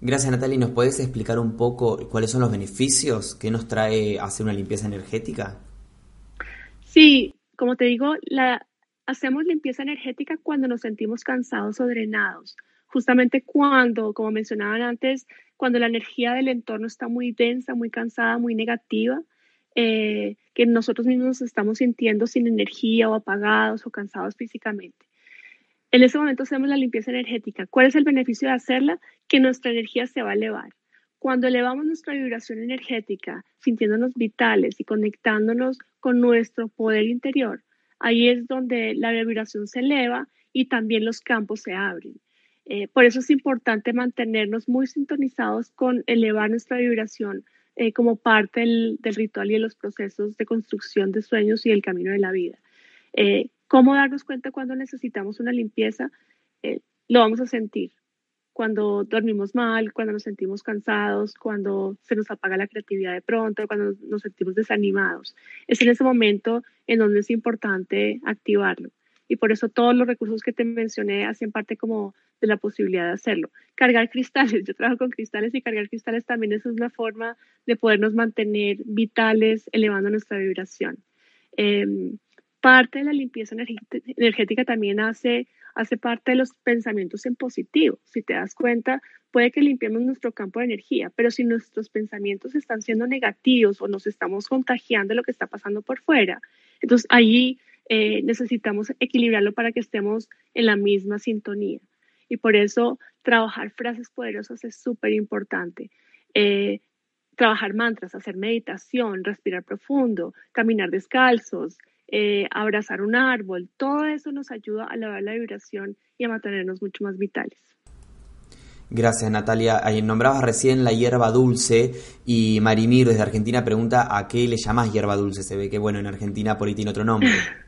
Gracias Natalia. ¿Nos puedes explicar un poco cuáles son los beneficios que nos trae hacer una limpieza energética? Sí, como te digo, la, hacemos limpieza energética cuando nos sentimos cansados o drenados. Justamente cuando, como mencionaban antes, cuando la energía del entorno está muy densa, muy cansada, muy negativa, eh, que nosotros mismos nos estamos sintiendo sin energía o apagados o cansados físicamente. En ese momento hacemos la limpieza energética. ¿Cuál es el beneficio de hacerla? Que nuestra energía se va a elevar. Cuando elevamos nuestra vibración energética, sintiéndonos vitales y conectándonos con nuestro poder interior, ahí es donde la vibración se eleva y también los campos se abren. Eh, por eso es importante mantenernos muy sintonizados con elevar nuestra vibración eh, como parte del, ritual y de los procesos de construcción de sueños y el camino de la vida. Eh, ¿Cómo darnos cuenta cuando necesitamos una limpieza? Lo vamos a sentir cuando dormimos mal, cuando nos sentimos cansados, cuando se nos apaga la creatividad de pronto, cuando nos sentimos desanimados. Es en ese momento en donde es importante activarlo. Y por eso todos los recursos que te mencioné hacen parte como de la posibilidad de hacerlo. Cargar cristales, yo trabajo con cristales y cargar cristales también es una forma de podernos mantener vitales, elevando nuestra vibración. Em, parte de la limpieza energética también hace, hace parte de los pensamientos en positivo. Si te das cuenta, puede que limpiemos nuestro campo de energía, pero si nuestros pensamientos están siendo negativos o nos estamos contagiando lo que está pasando por fuera, entonces ahí eh, necesitamos equilibrarlo para que estemos en la misma sintonía. Y por eso trabajar frases poderosas es súper importante. Eh, trabajar mantras, hacer meditación, respirar profundo, caminar descalzos, eh, abrazar un árbol, todo eso nos ayuda a elevar la vibración y a mantenernos mucho más vitales. Gracias Natalia. Nombrabas recién la hierba dulce y Marimir desde Argentina pregunta a qué le llamás hierba dulce. Se ve que bueno, en Argentina por ahí tiene otro nombre.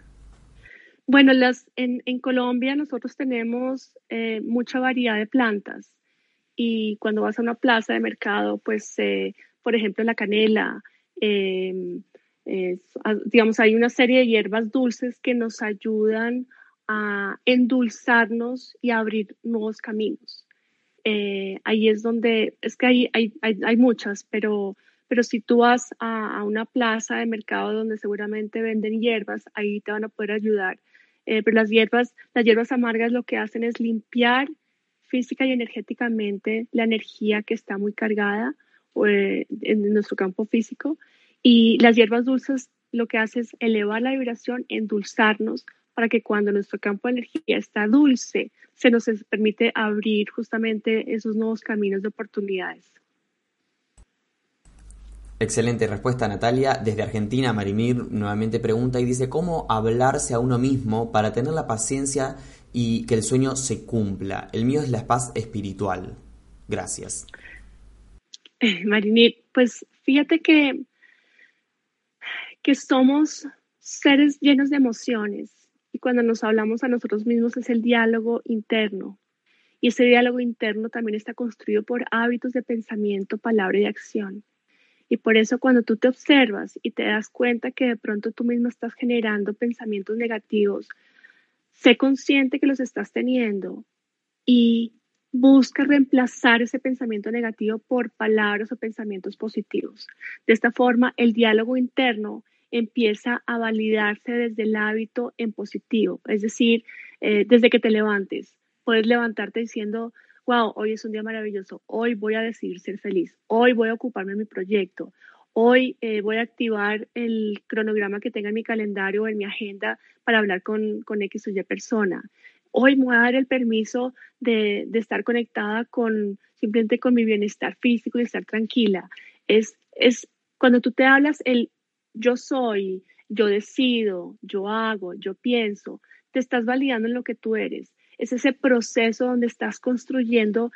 Bueno, las, en, Colombia nosotros tenemos eh, mucha variedad de plantas y cuando vas a una plaza de mercado, pues eh, por ejemplo la canela, eh, digamos, hay una serie de hierbas dulces que nos ayudan a endulzarnos y a abrir nuevos caminos. Eh, ahí es donde, es que hay, hay, hay, muchas, pero, pero si tú vas a, una plaza de mercado donde seguramente venden hierbas, ahí te van a poder ayudar. Eh, pero las hierbas, las hierbas amargas lo que hacen es limpiar física y energéticamente la energía que está muy cargada eh, en nuestro campo físico y las hierbas dulces lo que hace es elevar la vibración, endulzarnos para que cuando nuestro campo de energía está dulce, se nos permite abrir justamente esos nuevos caminos de oportunidades. Excelente respuesta, Natalia. Desde Argentina, Marimir nuevamente pregunta y dice, ¿cómo hablarse a uno mismo para tener la paciencia y que el sueño se cumpla? El mío es la paz espiritual. Gracias. Marimir, pues fíjate que, que somos seres llenos de emociones y cuando nos hablamos a nosotros mismos es el diálogo interno. Y ese diálogo interno también está construido por hábitos de pensamiento, palabra y acción. Y por eso cuando tú te observas y te das cuenta que de pronto tú mismo estás generando pensamientos negativos, sé consciente que los estás teniendo y busca reemplazar ese pensamiento negativo por palabras o pensamientos positivos. De esta forma, el diálogo interno empieza a validarse desde el hábito en positivo, es decir, eh, desde que te levantes. Puedes levantarte diciendo, wow, hoy es un día maravilloso, hoy voy a decidir ser feliz, hoy voy a ocuparme de mi proyecto, hoy eh, voy a activar el cronograma que tenga en mi calendario o en mi agenda para hablar con, con X o Y persona. Hoy me voy a dar el permiso de, de estar conectada con simplemente con mi bienestar físico y estar tranquila. Es, es cuando tú te hablas el yo soy, yo decido, yo hago, yo pienso, te estás validando en lo que tú eres es ese proceso donde estás construyendo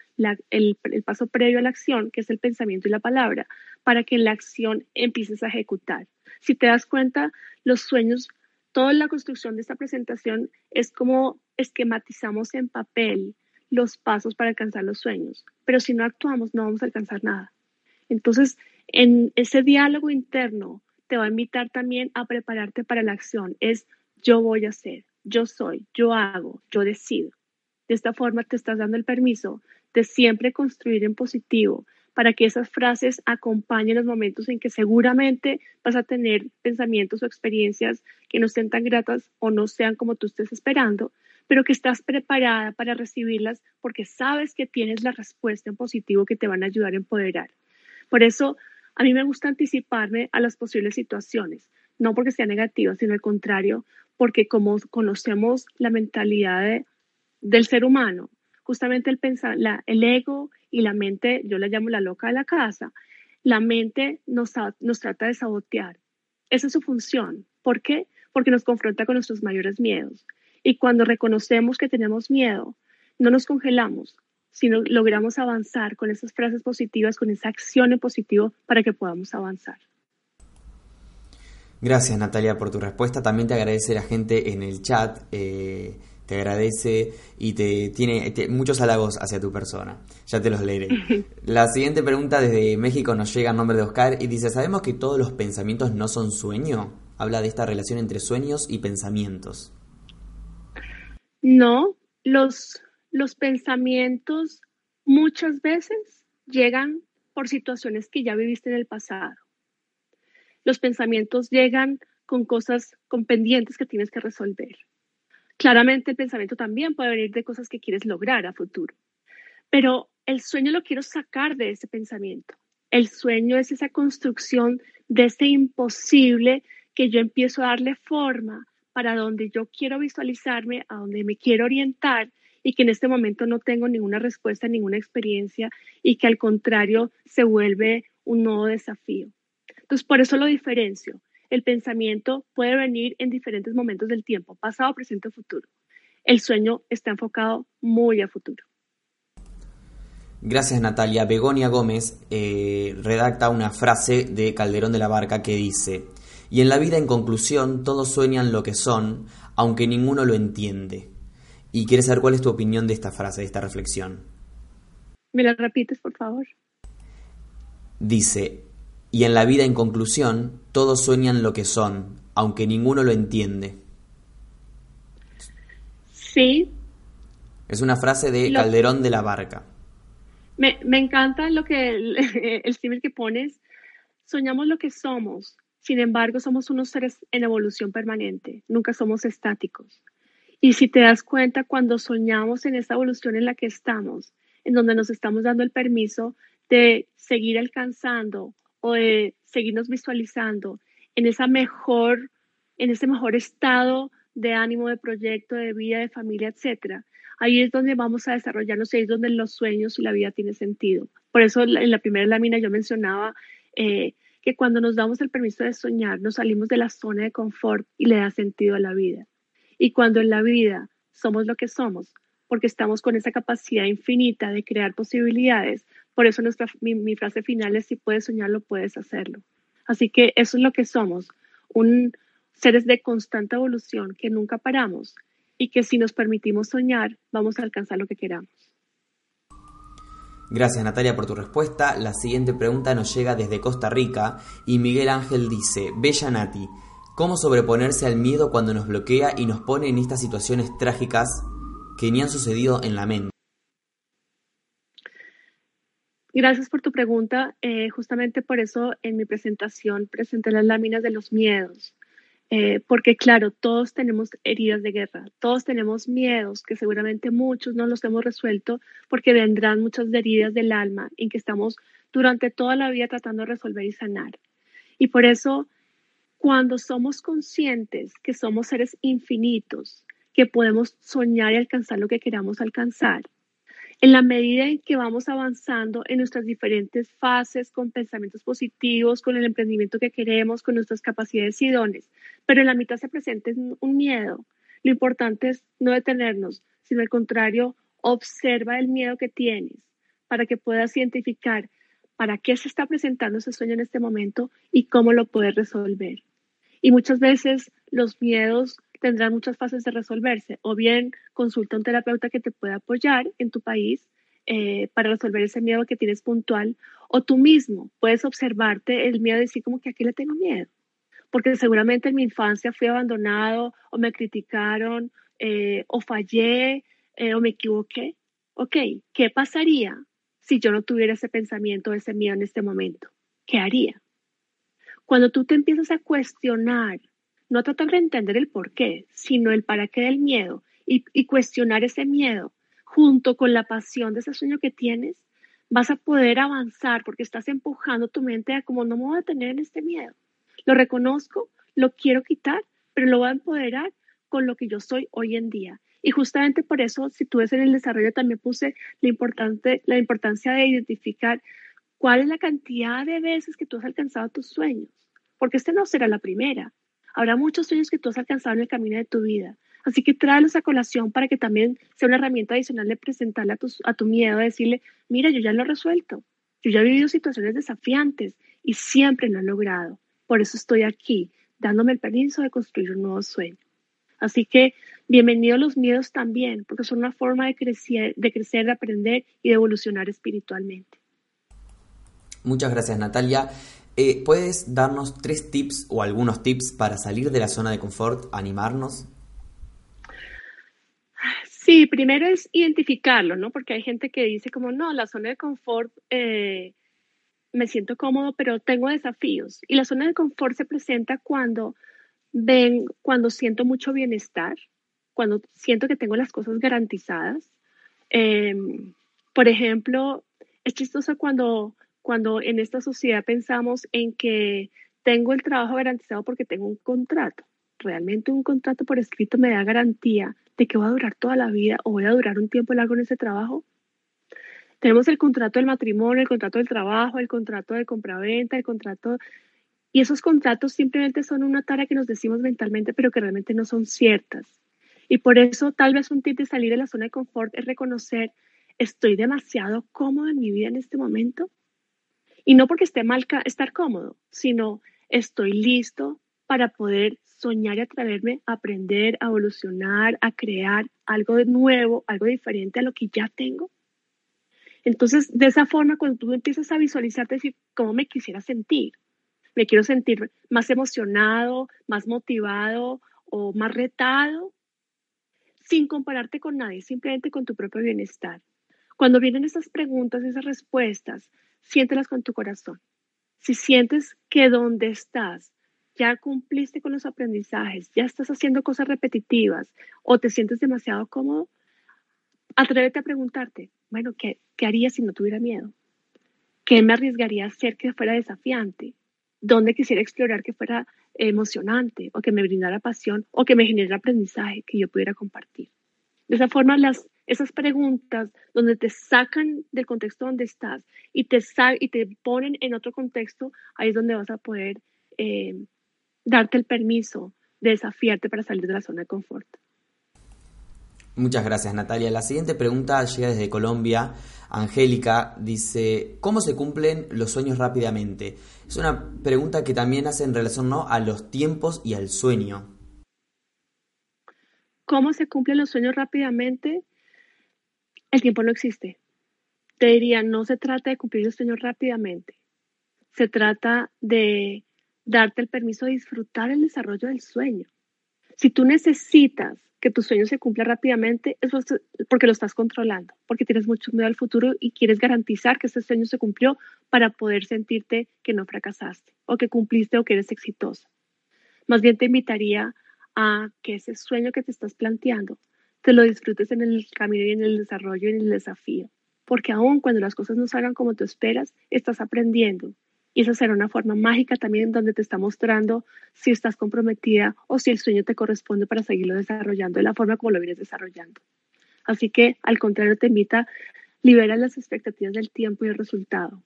el, paso previo a la acción, que es el pensamiento y la palabra, para que en la acción empieces a ejecutar. Si te das cuenta, los sueños, toda la construcción de esta presentación es como esquematizamos en papel los pasos para alcanzar los sueños, pero si no actuamos no vamos a alcanzar nada. Entonces, en ese diálogo interno te va a invitar también a prepararte para la acción. Es yo voy a hacer, yo soy, yo hago, yo decido. De esta forma te estás dando el permiso de siempre construir en positivo para que esas frases acompañen los momentos en que seguramente vas a tener pensamientos o experiencias que no estén tan gratas o no sean como tú estés esperando, pero que estás preparada para recibirlas porque sabes que tienes la respuesta en positivo que te van a ayudar a empoderar. Por eso, a mí me gusta anticiparme a las posibles situaciones, no porque sea negativa, sino al contrario, porque como conocemos la mentalidad del ser humano, justamente el, pensar, el ego y la mente, yo la llamo la loca de la casa, la mente nos, nos trata de sabotear. Esa es su función. ¿Por qué? Porque nos confronta con nuestros mayores miedos. Y cuando reconocemos que tenemos miedo, no nos congelamos, sino logramos avanzar con esas frases positivas, con esa acción en positivo para que podamos avanzar. Gracias Natalia por tu respuesta. También te agradece la gente en el chat. Eh, te agradece y te tiene muchos halagos hacia tu persona. Ya te los leeré. La siguiente pregunta desde México nos llega en nombre de Oscar y dice, ¿sabemos que todos los pensamientos no son sueño? Habla de esta relación entre sueños y pensamientos. No, los, los pensamientos muchas veces llegan por situaciones que ya viviste en el pasado los pensamientos llegan con cosas, con pendientes que tienes que resolver. Claramente el pensamiento también puede venir de cosas que quieres lograr a futuro, pero el sueño lo quiero sacar de ese pensamiento. El sueño es esa construcción de ese imposible que yo empiezo a darle forma para donde yo quiero visualizarme, a donde me quiero orientar y que en este momento no tengo ninguna respuesta, ninguna experiencia y que al contrario se vuelve un nuevo desafío. Entonces, por eso lo diferencio. El pensamiento puede venir en diferentes momentos del tiempo, pasado, presente o futuro. El sueño está enfocado muy a futuro. Gracias Natalia. Begonia Gómez eh, redacta una frase de Calderón de la Barca que dice, y en la vida en conclusión todos sueñan lo que son, aunque ninguno lo entiende. Y quiere saber cuál es tu opinión de esta frase, de esta reflexión. ¿Me la repites, por favor? Dice, y en la vida, en conclusión, todos sueñan lo que son, aunque ninguno lo entiende. Sí. Es una frase de Calderón de la Barca. Me, encanta lo que el, el que pones. Soñamos lo que somos, sin embargo, somos unos seres en evolución permanente, nunca somos estáticos. Y si te das cuenta, cuando soñamos en esta evolución en la que estamos, en donde nos estamos dando el permiso de seguir alcanzando o de seguirnos visualizando en esa mejor, en ese mejor estado de ánimo, de proyecto, de vida, de familia, etcétera. Ahí es donde vamos a desarrollarnos y ahí es donde los sueños y la vida tienen sentido. Por eso en la primera lámina yo mencionaba eh, que cuando nos damos el permiso de soñar, nos salimos de la zona de confort y le da sentido a la vida. Y cuando en la vida somos lo que somos, porque estamos con esa capacidad infinita de crear posibilidades, por eso nuestra, mi, frase final es, si puedes soñarlo, puedes hacerlo. Así que eso es lo que somos, un seres de constante evolución que nunca paramos y que si nos permitimos soñar, vamos a alcanzar lo que queramos. Gracias Natalia por tu respuesta. La siguiente pregunta nos llega desde Costa Rica y Miguel Ángel dice, Bella Nati, ¿cómo sobreponerse al miedo cuando nos bloquea y nos pone en estas situaciones trágicas que ni han sucedido en la mente? Gracias por tu pregunta. Eh, justamente por eso en mi presentación presenté las láminas de los miedos. Eh, porque claro, todos tenemos heridas de guerra, todos tenemos miedos que seguramente muchos no los hemos resuelto porque vendrán muchas heridas del alma en que estamos durante toda la vida tratando de resolver y sanar. Y por eso, cuando somos conscientes que somos seres infinitos, que podemos soñar y alcanzar lo que queramos alcanzar, en la medida en que vamos avanzando en nuestras diferentes fases con pensamientos positivos, con el emprendimiento que queremos, con nuestras capacidades y dones, pero en la mitad se presenta un miedo. Lo importante es no detenernos, sino al contrario, observa el miedo que tienes para que puedas identificar para qué se está presentando ese sueño en este momento y cómo lo puedes resolver. Y muchas veces los miedos tendrán muchas fases de resolverse. O bien consulta a un terapeuta que te pueda apoyar en tu país eh, para resolver ese miedo que tienes puntual. O tú mismo puedes observarte el miedo y decir como que aquí le tengo miedo. Porque seguramente en mi infancia fui abandonado o me criticaron eh, o fallé eh, o me equivoqué. Ok, ¿qué pasaría si yo no tuviera ese pensamiento, ese miedo en este momento? ¿Qué haría? Cuando tú te empiezas a cuestionar no tratar de entender el por qué, sino el para qué del miedo y, cuestionar ese miedo junto con la pasión de ese sueño que tienes, vas a poder avanzar porque estás empujando tu mente a como no me voy a tener en este miedo. Lo reconozco, lo quiero quitar, pero lo voy a empoderar con lo que yo soy hoy en día. Y justamente por eso, si tú ves en el desarrollo, también puse la, importante, la importancia de identificar cuál es la cantidad de veces que tú has alcanzado tus sueños, porque este no será la primera. Habrá muchos sueños que tú has alcanzado en el camino de tu vida. Así que tráelos a colación para que también sea una herramienta adicional de presentarle a tu, a tu miedo, decirle, mira, yo ya lo he resuelto. Yo ya he vivido situaciones desafiantes y siempre lo he logrado. Por eso estoy aquí, dándome el permiso de construir un nuevo sueño. Así que bienvenidos los miedos también, porque son una forma de crecer, de crecer, de aprender y de evolucionar espiritualmente. Muchas gracias, Natalia. Eh, ¿Puedes darnos tres tips o algunos tips para salir de la zona de confort, animarnos? Sí, primero es identificarlo, ¿no? Porque hay gente que dice como, no, la zona de confort eh, me siento cómodo, pero tengo desafíos. Y la zona de confort se presenta cuando ven, cuando siento mucho bienestar, cuando siento que tengo las cosas garantizadas. Em, por ejemplo, es chistoso cuando cuando en esta sociedad pensamos en que tengo el trabajo garantizado porque tengo un contrato. Realmente un contrato por escrito me da garantía de que voy a durar toda la vida o voy a durar un tiempo largo en ese trabajo. Tenemos el contrato del matrimonio, el contrato del trabajo, el contrato de compraventa, el contrato... Y esos contratos simplemente son una tarea que nos decimos mentalmente, pero que realmente no son ciertas. Y por eso tal vez un tip de salir de la zona de confort es reconocer, estoy demasiado cómodo en mi vida en este momento y no porque esté mal estar cómodo, sino estoy listo para poder soñar y atreverme aprender, a evolucionar, a crear algo nuevo, algo diferente a lo que ya tengo. Entonces, de esa forma, cuando tú empiezas a visualizarte, decir, ¿cómo me quisiera sentir? Me quiero sentir más emocionado, más motivado o más retado, sin compararte con nadie, simplemente con tu propio bienestar. Cuando vienen esas preguntas, esas respuestas, siéntelas con tu corazón. Si sientes que donde estás ya cumpliste con los aprendizajes, ya estás haciendo cosas repetitivas o te sientes demasiado cómodo, atrévete a preguntarte, bueno, ¿qué, qué haría si no tuviera miedo? ¿Qué me arriesgaría a hacer que fuera desafiante? ¿Dónde quisiera explorar que fuera emocionante o que me brindara pasión o que me generara aprendizaje que yo pudiera compartir? De esa forma, las Esas preguntas donde te sacan del contexto donde estás y te, y te ponen en otro contexto, ahí es donde vas a poder eh, darte el permiso de desafiarte para salir de la zona de confort. Muchas gracias Natalia. La siguiente pregunta llega desde Colombia. Angélica dice, ¿cómo se cumplen los sueños rápidamente? Es una pregunta que también hace en relación ¿no? a los tiempos y al sueño. ¿Cómo se cumplen los sueños rápidamente? El tiempo no existe. Te diría, no se trata de cumplir los sueños rápidamente. Se trata de darte el permiso de disfrutar el desarrollo del sueño. Si tú necesitas que tu sueño se cumpla rápidamente, es porque lo estás controlando, porque tienes mucho miedo al futuro y quieres garantizar que ese sueño se cumplió para poder sentirte que no fracasaste o que cumpliste o que eres exitosa. Más bien te invitaría a que ese sueño que te estás planteando te lo disfrutes en el camino y en el desarrollo y en el desafío, porque aun cuando las cosas no salgan como tú esperas, estás aprendiendo y esa será una forma mágica también donde te está mostrando si estás comprometida o si el sueño te corresponde para seguirlo desarrollando de la forma como lo vienes desarrollando. Así que, al contrario, te invita, libera las expectativas del tiempo y el resultado.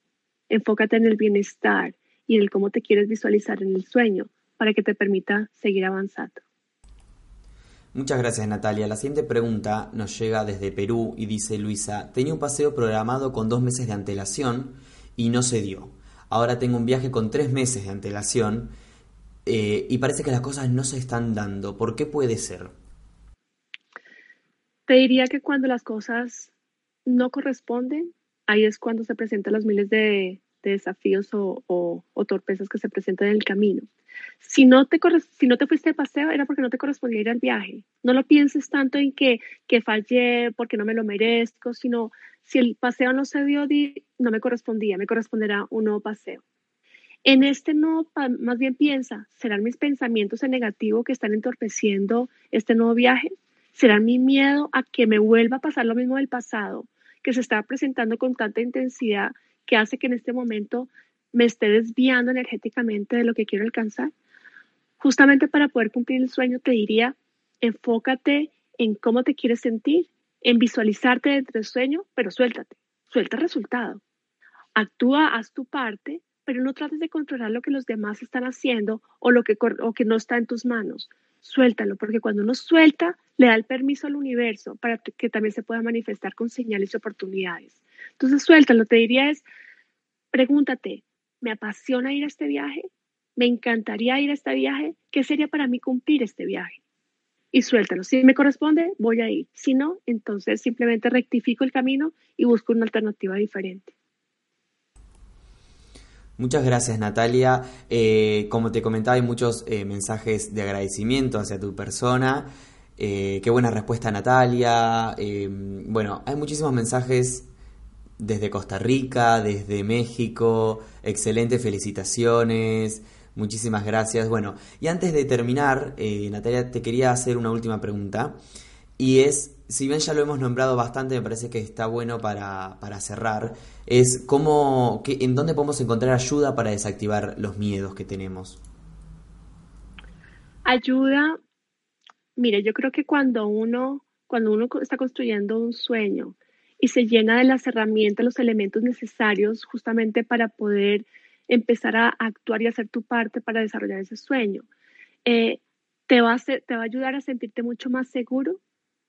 Enfócate en el bienestar y en el cómo te quieres visualizar en el sueño para que te permita seguir avanzando. Muchas gracias Natalia. La siguiente pregunta nos llega desde Perú y dice Luisa, tenía un paseo programado con dos meses de antelación y no se dio. Ahora tengo un viaje con tres meses de antelación eh, y parece que las cosas no se están dando. ¿Por qué puede ser? Te diría que cuando las cosas no corresponden, ahí es cuando se presentan los miles de, desafíos o, torpezas que se presentan en el camino. Si no, te, si no te fuiste de paseo, era porque no te correspondía ir al viaje. No lo pienses tanto en que, que fallé porque no me lo merezco, sino si el paseo no se dio, no me correspondía, me corresponderá un nuevo paseo. En este no, más bien piensa, ¿serán mis pensamientos en negativo que están entorpeciendo este nuevo viaje? ¿Será mi miedo a que me vuelva a pasar lo mismo del pasado, que se está presentando con tanta intensidad que hace que en este momento me esté desviando energéticamente de lo que quiero alcanzar? Justamente para poder cumplir el sueño te diría, enfócate en cómo te quieres sentir en visualizarte dentro del sueño, pero suéltate, suelta el resultado. Actúa, haz tu parte, pero no trates de controlar lo que los demás están haciendo o lo que, o que no está en tus manos. Suéltalo, porque cuando uno suelta, le da el permiso al universo para que también se pueda manifestar con señales y oportunidades. Entonces, suéltalo. Te diría es, pregúntate, ¿me apasiona ir a este viaje? ¿Me encantaría ir a este viaje? ¿Qué sería para mí cumplir este viaje? y suéltalo. Si me corresponde, voy a ir. Si no, entonces simplemente rectifico el camino y busco una alternativa diferente. Muchas gracias Natalia. Eh, como te comentaba, hay muchos eh, mensajes de agradecimiento hacia tu persona. Eh, qué buena respuesta Natalia. bueno, hay muchísimos mensajes desde Costa Rica, desde México. Excelentes felicitaciones. Muchísimas gracias. Bueno, y antes de terminar, eh, Natalia, te quería hacer una última pregunta. Y es, si bien ya lo hemos nombrado bastante, me parece que está bueno para, cerrar, es cómo, que, en dónde podemos encontrar ayuda para desactivar los miedos que tenemos. Ayuda, mire, yo creo que cuando uno, cuando uno está construyendo un sueño y se llena de las herramientas, los elementos necesarios justamente para poder empezar a actuar y hacer tu parte para desarrollar ese sueño. Eh, te, va a te va a ayudar a sentirte mucho más seguro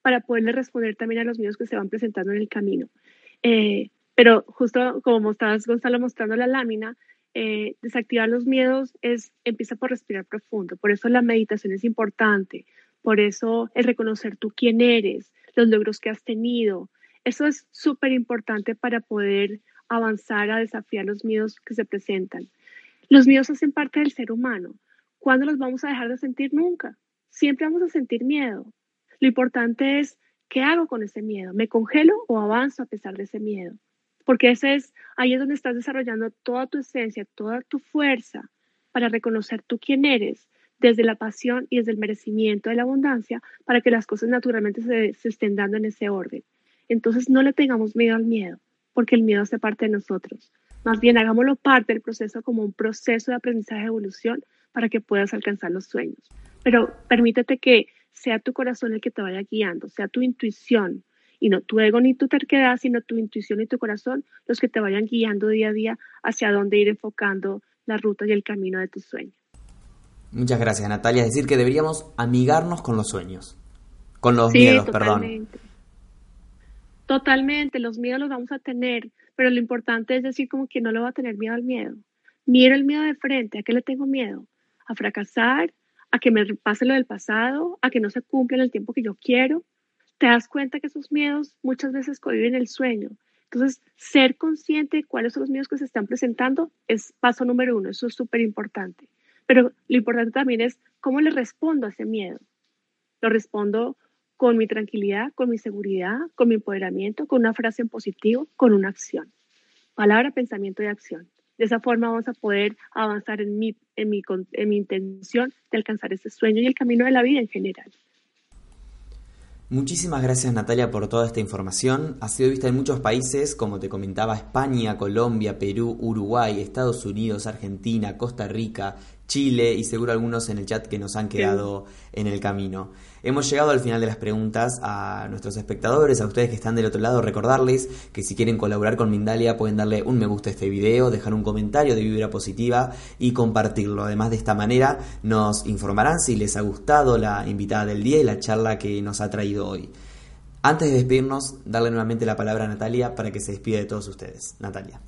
para poderle responder también a los miedos que se van presentando en el camino. Eh, pero justo como estabas, Gonzalo, mostrando la lámina, eh, desactivar los miedos es, empieza por respirar profundo. Por eso la meditación es importante. Por eso el reconocer tú quién eres, los logros que has tenido. Eso es súper importante para poder avanzar a desafiar los miedos que se presentan. Los miedos hacen parte del ser humano. ¿Cuándo los vamos a dejar de sentir? Nunca. Siempre vamos a sentir miedo. Lo importante es, ¿qué hago con ese miedo? ¿Me congelo o avanzo a pesar de ese miedo? Porque ese es, ahí es donde estás desarrollando toda tu esencia, toda tu fuerza para reconocer tú quién eres desde la pasión y desde el merecimiento de la abundancia para que las cosas naturalmente se, se estén dando en ese orden. Entonces no le tengamos miedo al miedo porque el miedo hace parte de nosotros. Más bien, hagámoslo parte del proceso como un proceso de aprendizaje de evolución para que puedas alcanzar los sueños. Pero permítete que sea tu corazón el que te vaya guiando, sea tu intuición y no tu ego ni tu terquedad, sino tu intuición y tu corazón los que te vayan guiando día a día hacia dónde ir enfocando la ruta y el camino de tus sueños. Muchas gracias, Natalia. Es decir, que deberíamos amigarnos con los sueños, con los miedos, perdón. Totalmente, los miedos los vamos a tener, pero lo importante es decir como que no le voy a tener miedo al miedo. Miro el miedo de frente, ¿a qué le tengo miedo? A fracasar, a que me pase lo del pasado, a que no se cumpla en el tiempo que yo quiero. Te das cuenta que esos miedos muchas veces cohiben el sueño. Entonces, ser consciente de cuáles son los miedos que se están presentando es paso número uno, eso es súper importante. Pero lo importante también es cómo le respondo a ese miedo. Lo respondo con mi tranquilidad, con mi seguridad, con mi empoderamiento, con una frase en positivo, con una acción. Palabra, pensamiento y acción. De esa forma vamos a poder avanzar en mi, en mi, en mi intención de alcanzar ese sueño y el camino de la vida en general. Muchísimas gracias Natalia por toda esta información. Ha sido vista en muchos países, como te comentaba, España, Colombia, Perú, Uruguay, Estados Unidos, Argentina, Costa Rica, Chile y seguro algunos en el chat que nos han quedado en el camino. Hemos llegado al final de las preguntas a nuestros espectadores, a ustedes que están del otro lado, recordarles que si quieren colaborar con Mindalia pueden darle un me gusta a este video, dejar un comentario de vibra positiva y compartirlo. Además de esta manera nos informarán si les ha gustado la invitada del día y la charla que nos ha traído hoy. Antes de despedirnos, darle nuevamente la palabra a Natalia para que se despida de todos ustedes. Natalia.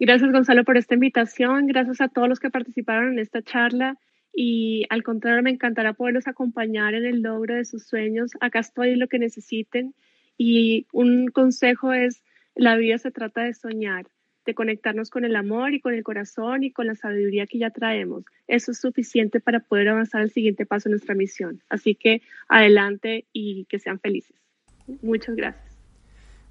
Gracias Gonzalo por esta invitación, gracias a todos los que participaron en esta charla y al contrario me encantará poderlos acompañar en el logro de sus sueños. Acá estoy lo que necesiten y un consejo es la vida se trata de soñar, de conectarnos con el amor y con el corazón y con la sabiduría que ya traemos. Eso es suficiente para poder avanzar al siguiente paso en nuestra misión. Así que adelante y que sean felices. Muchas gracias.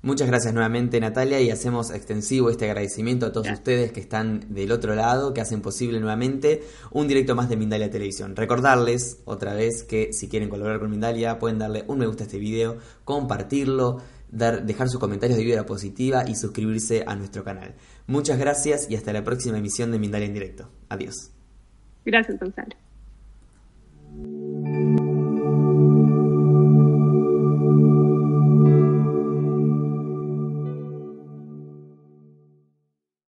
Muchas gracias nuevamente Natalia y hacemos extensivo este agradecimiento a todos ustedes que están del otro lado, que hacen posible nuevamente un directo más de Mindalia Televisión. Recordarles otra vez que si quieren colaborar con Mindalia pueden darle un me gusta a este video, compartirlo, dar, dejar sus comentarios de vida positiva y suscribirse a nuestro canal. Muchas gracias y hasta la próxima emisión de Mindalia en directo. Adiós. Gracias Gonzalo.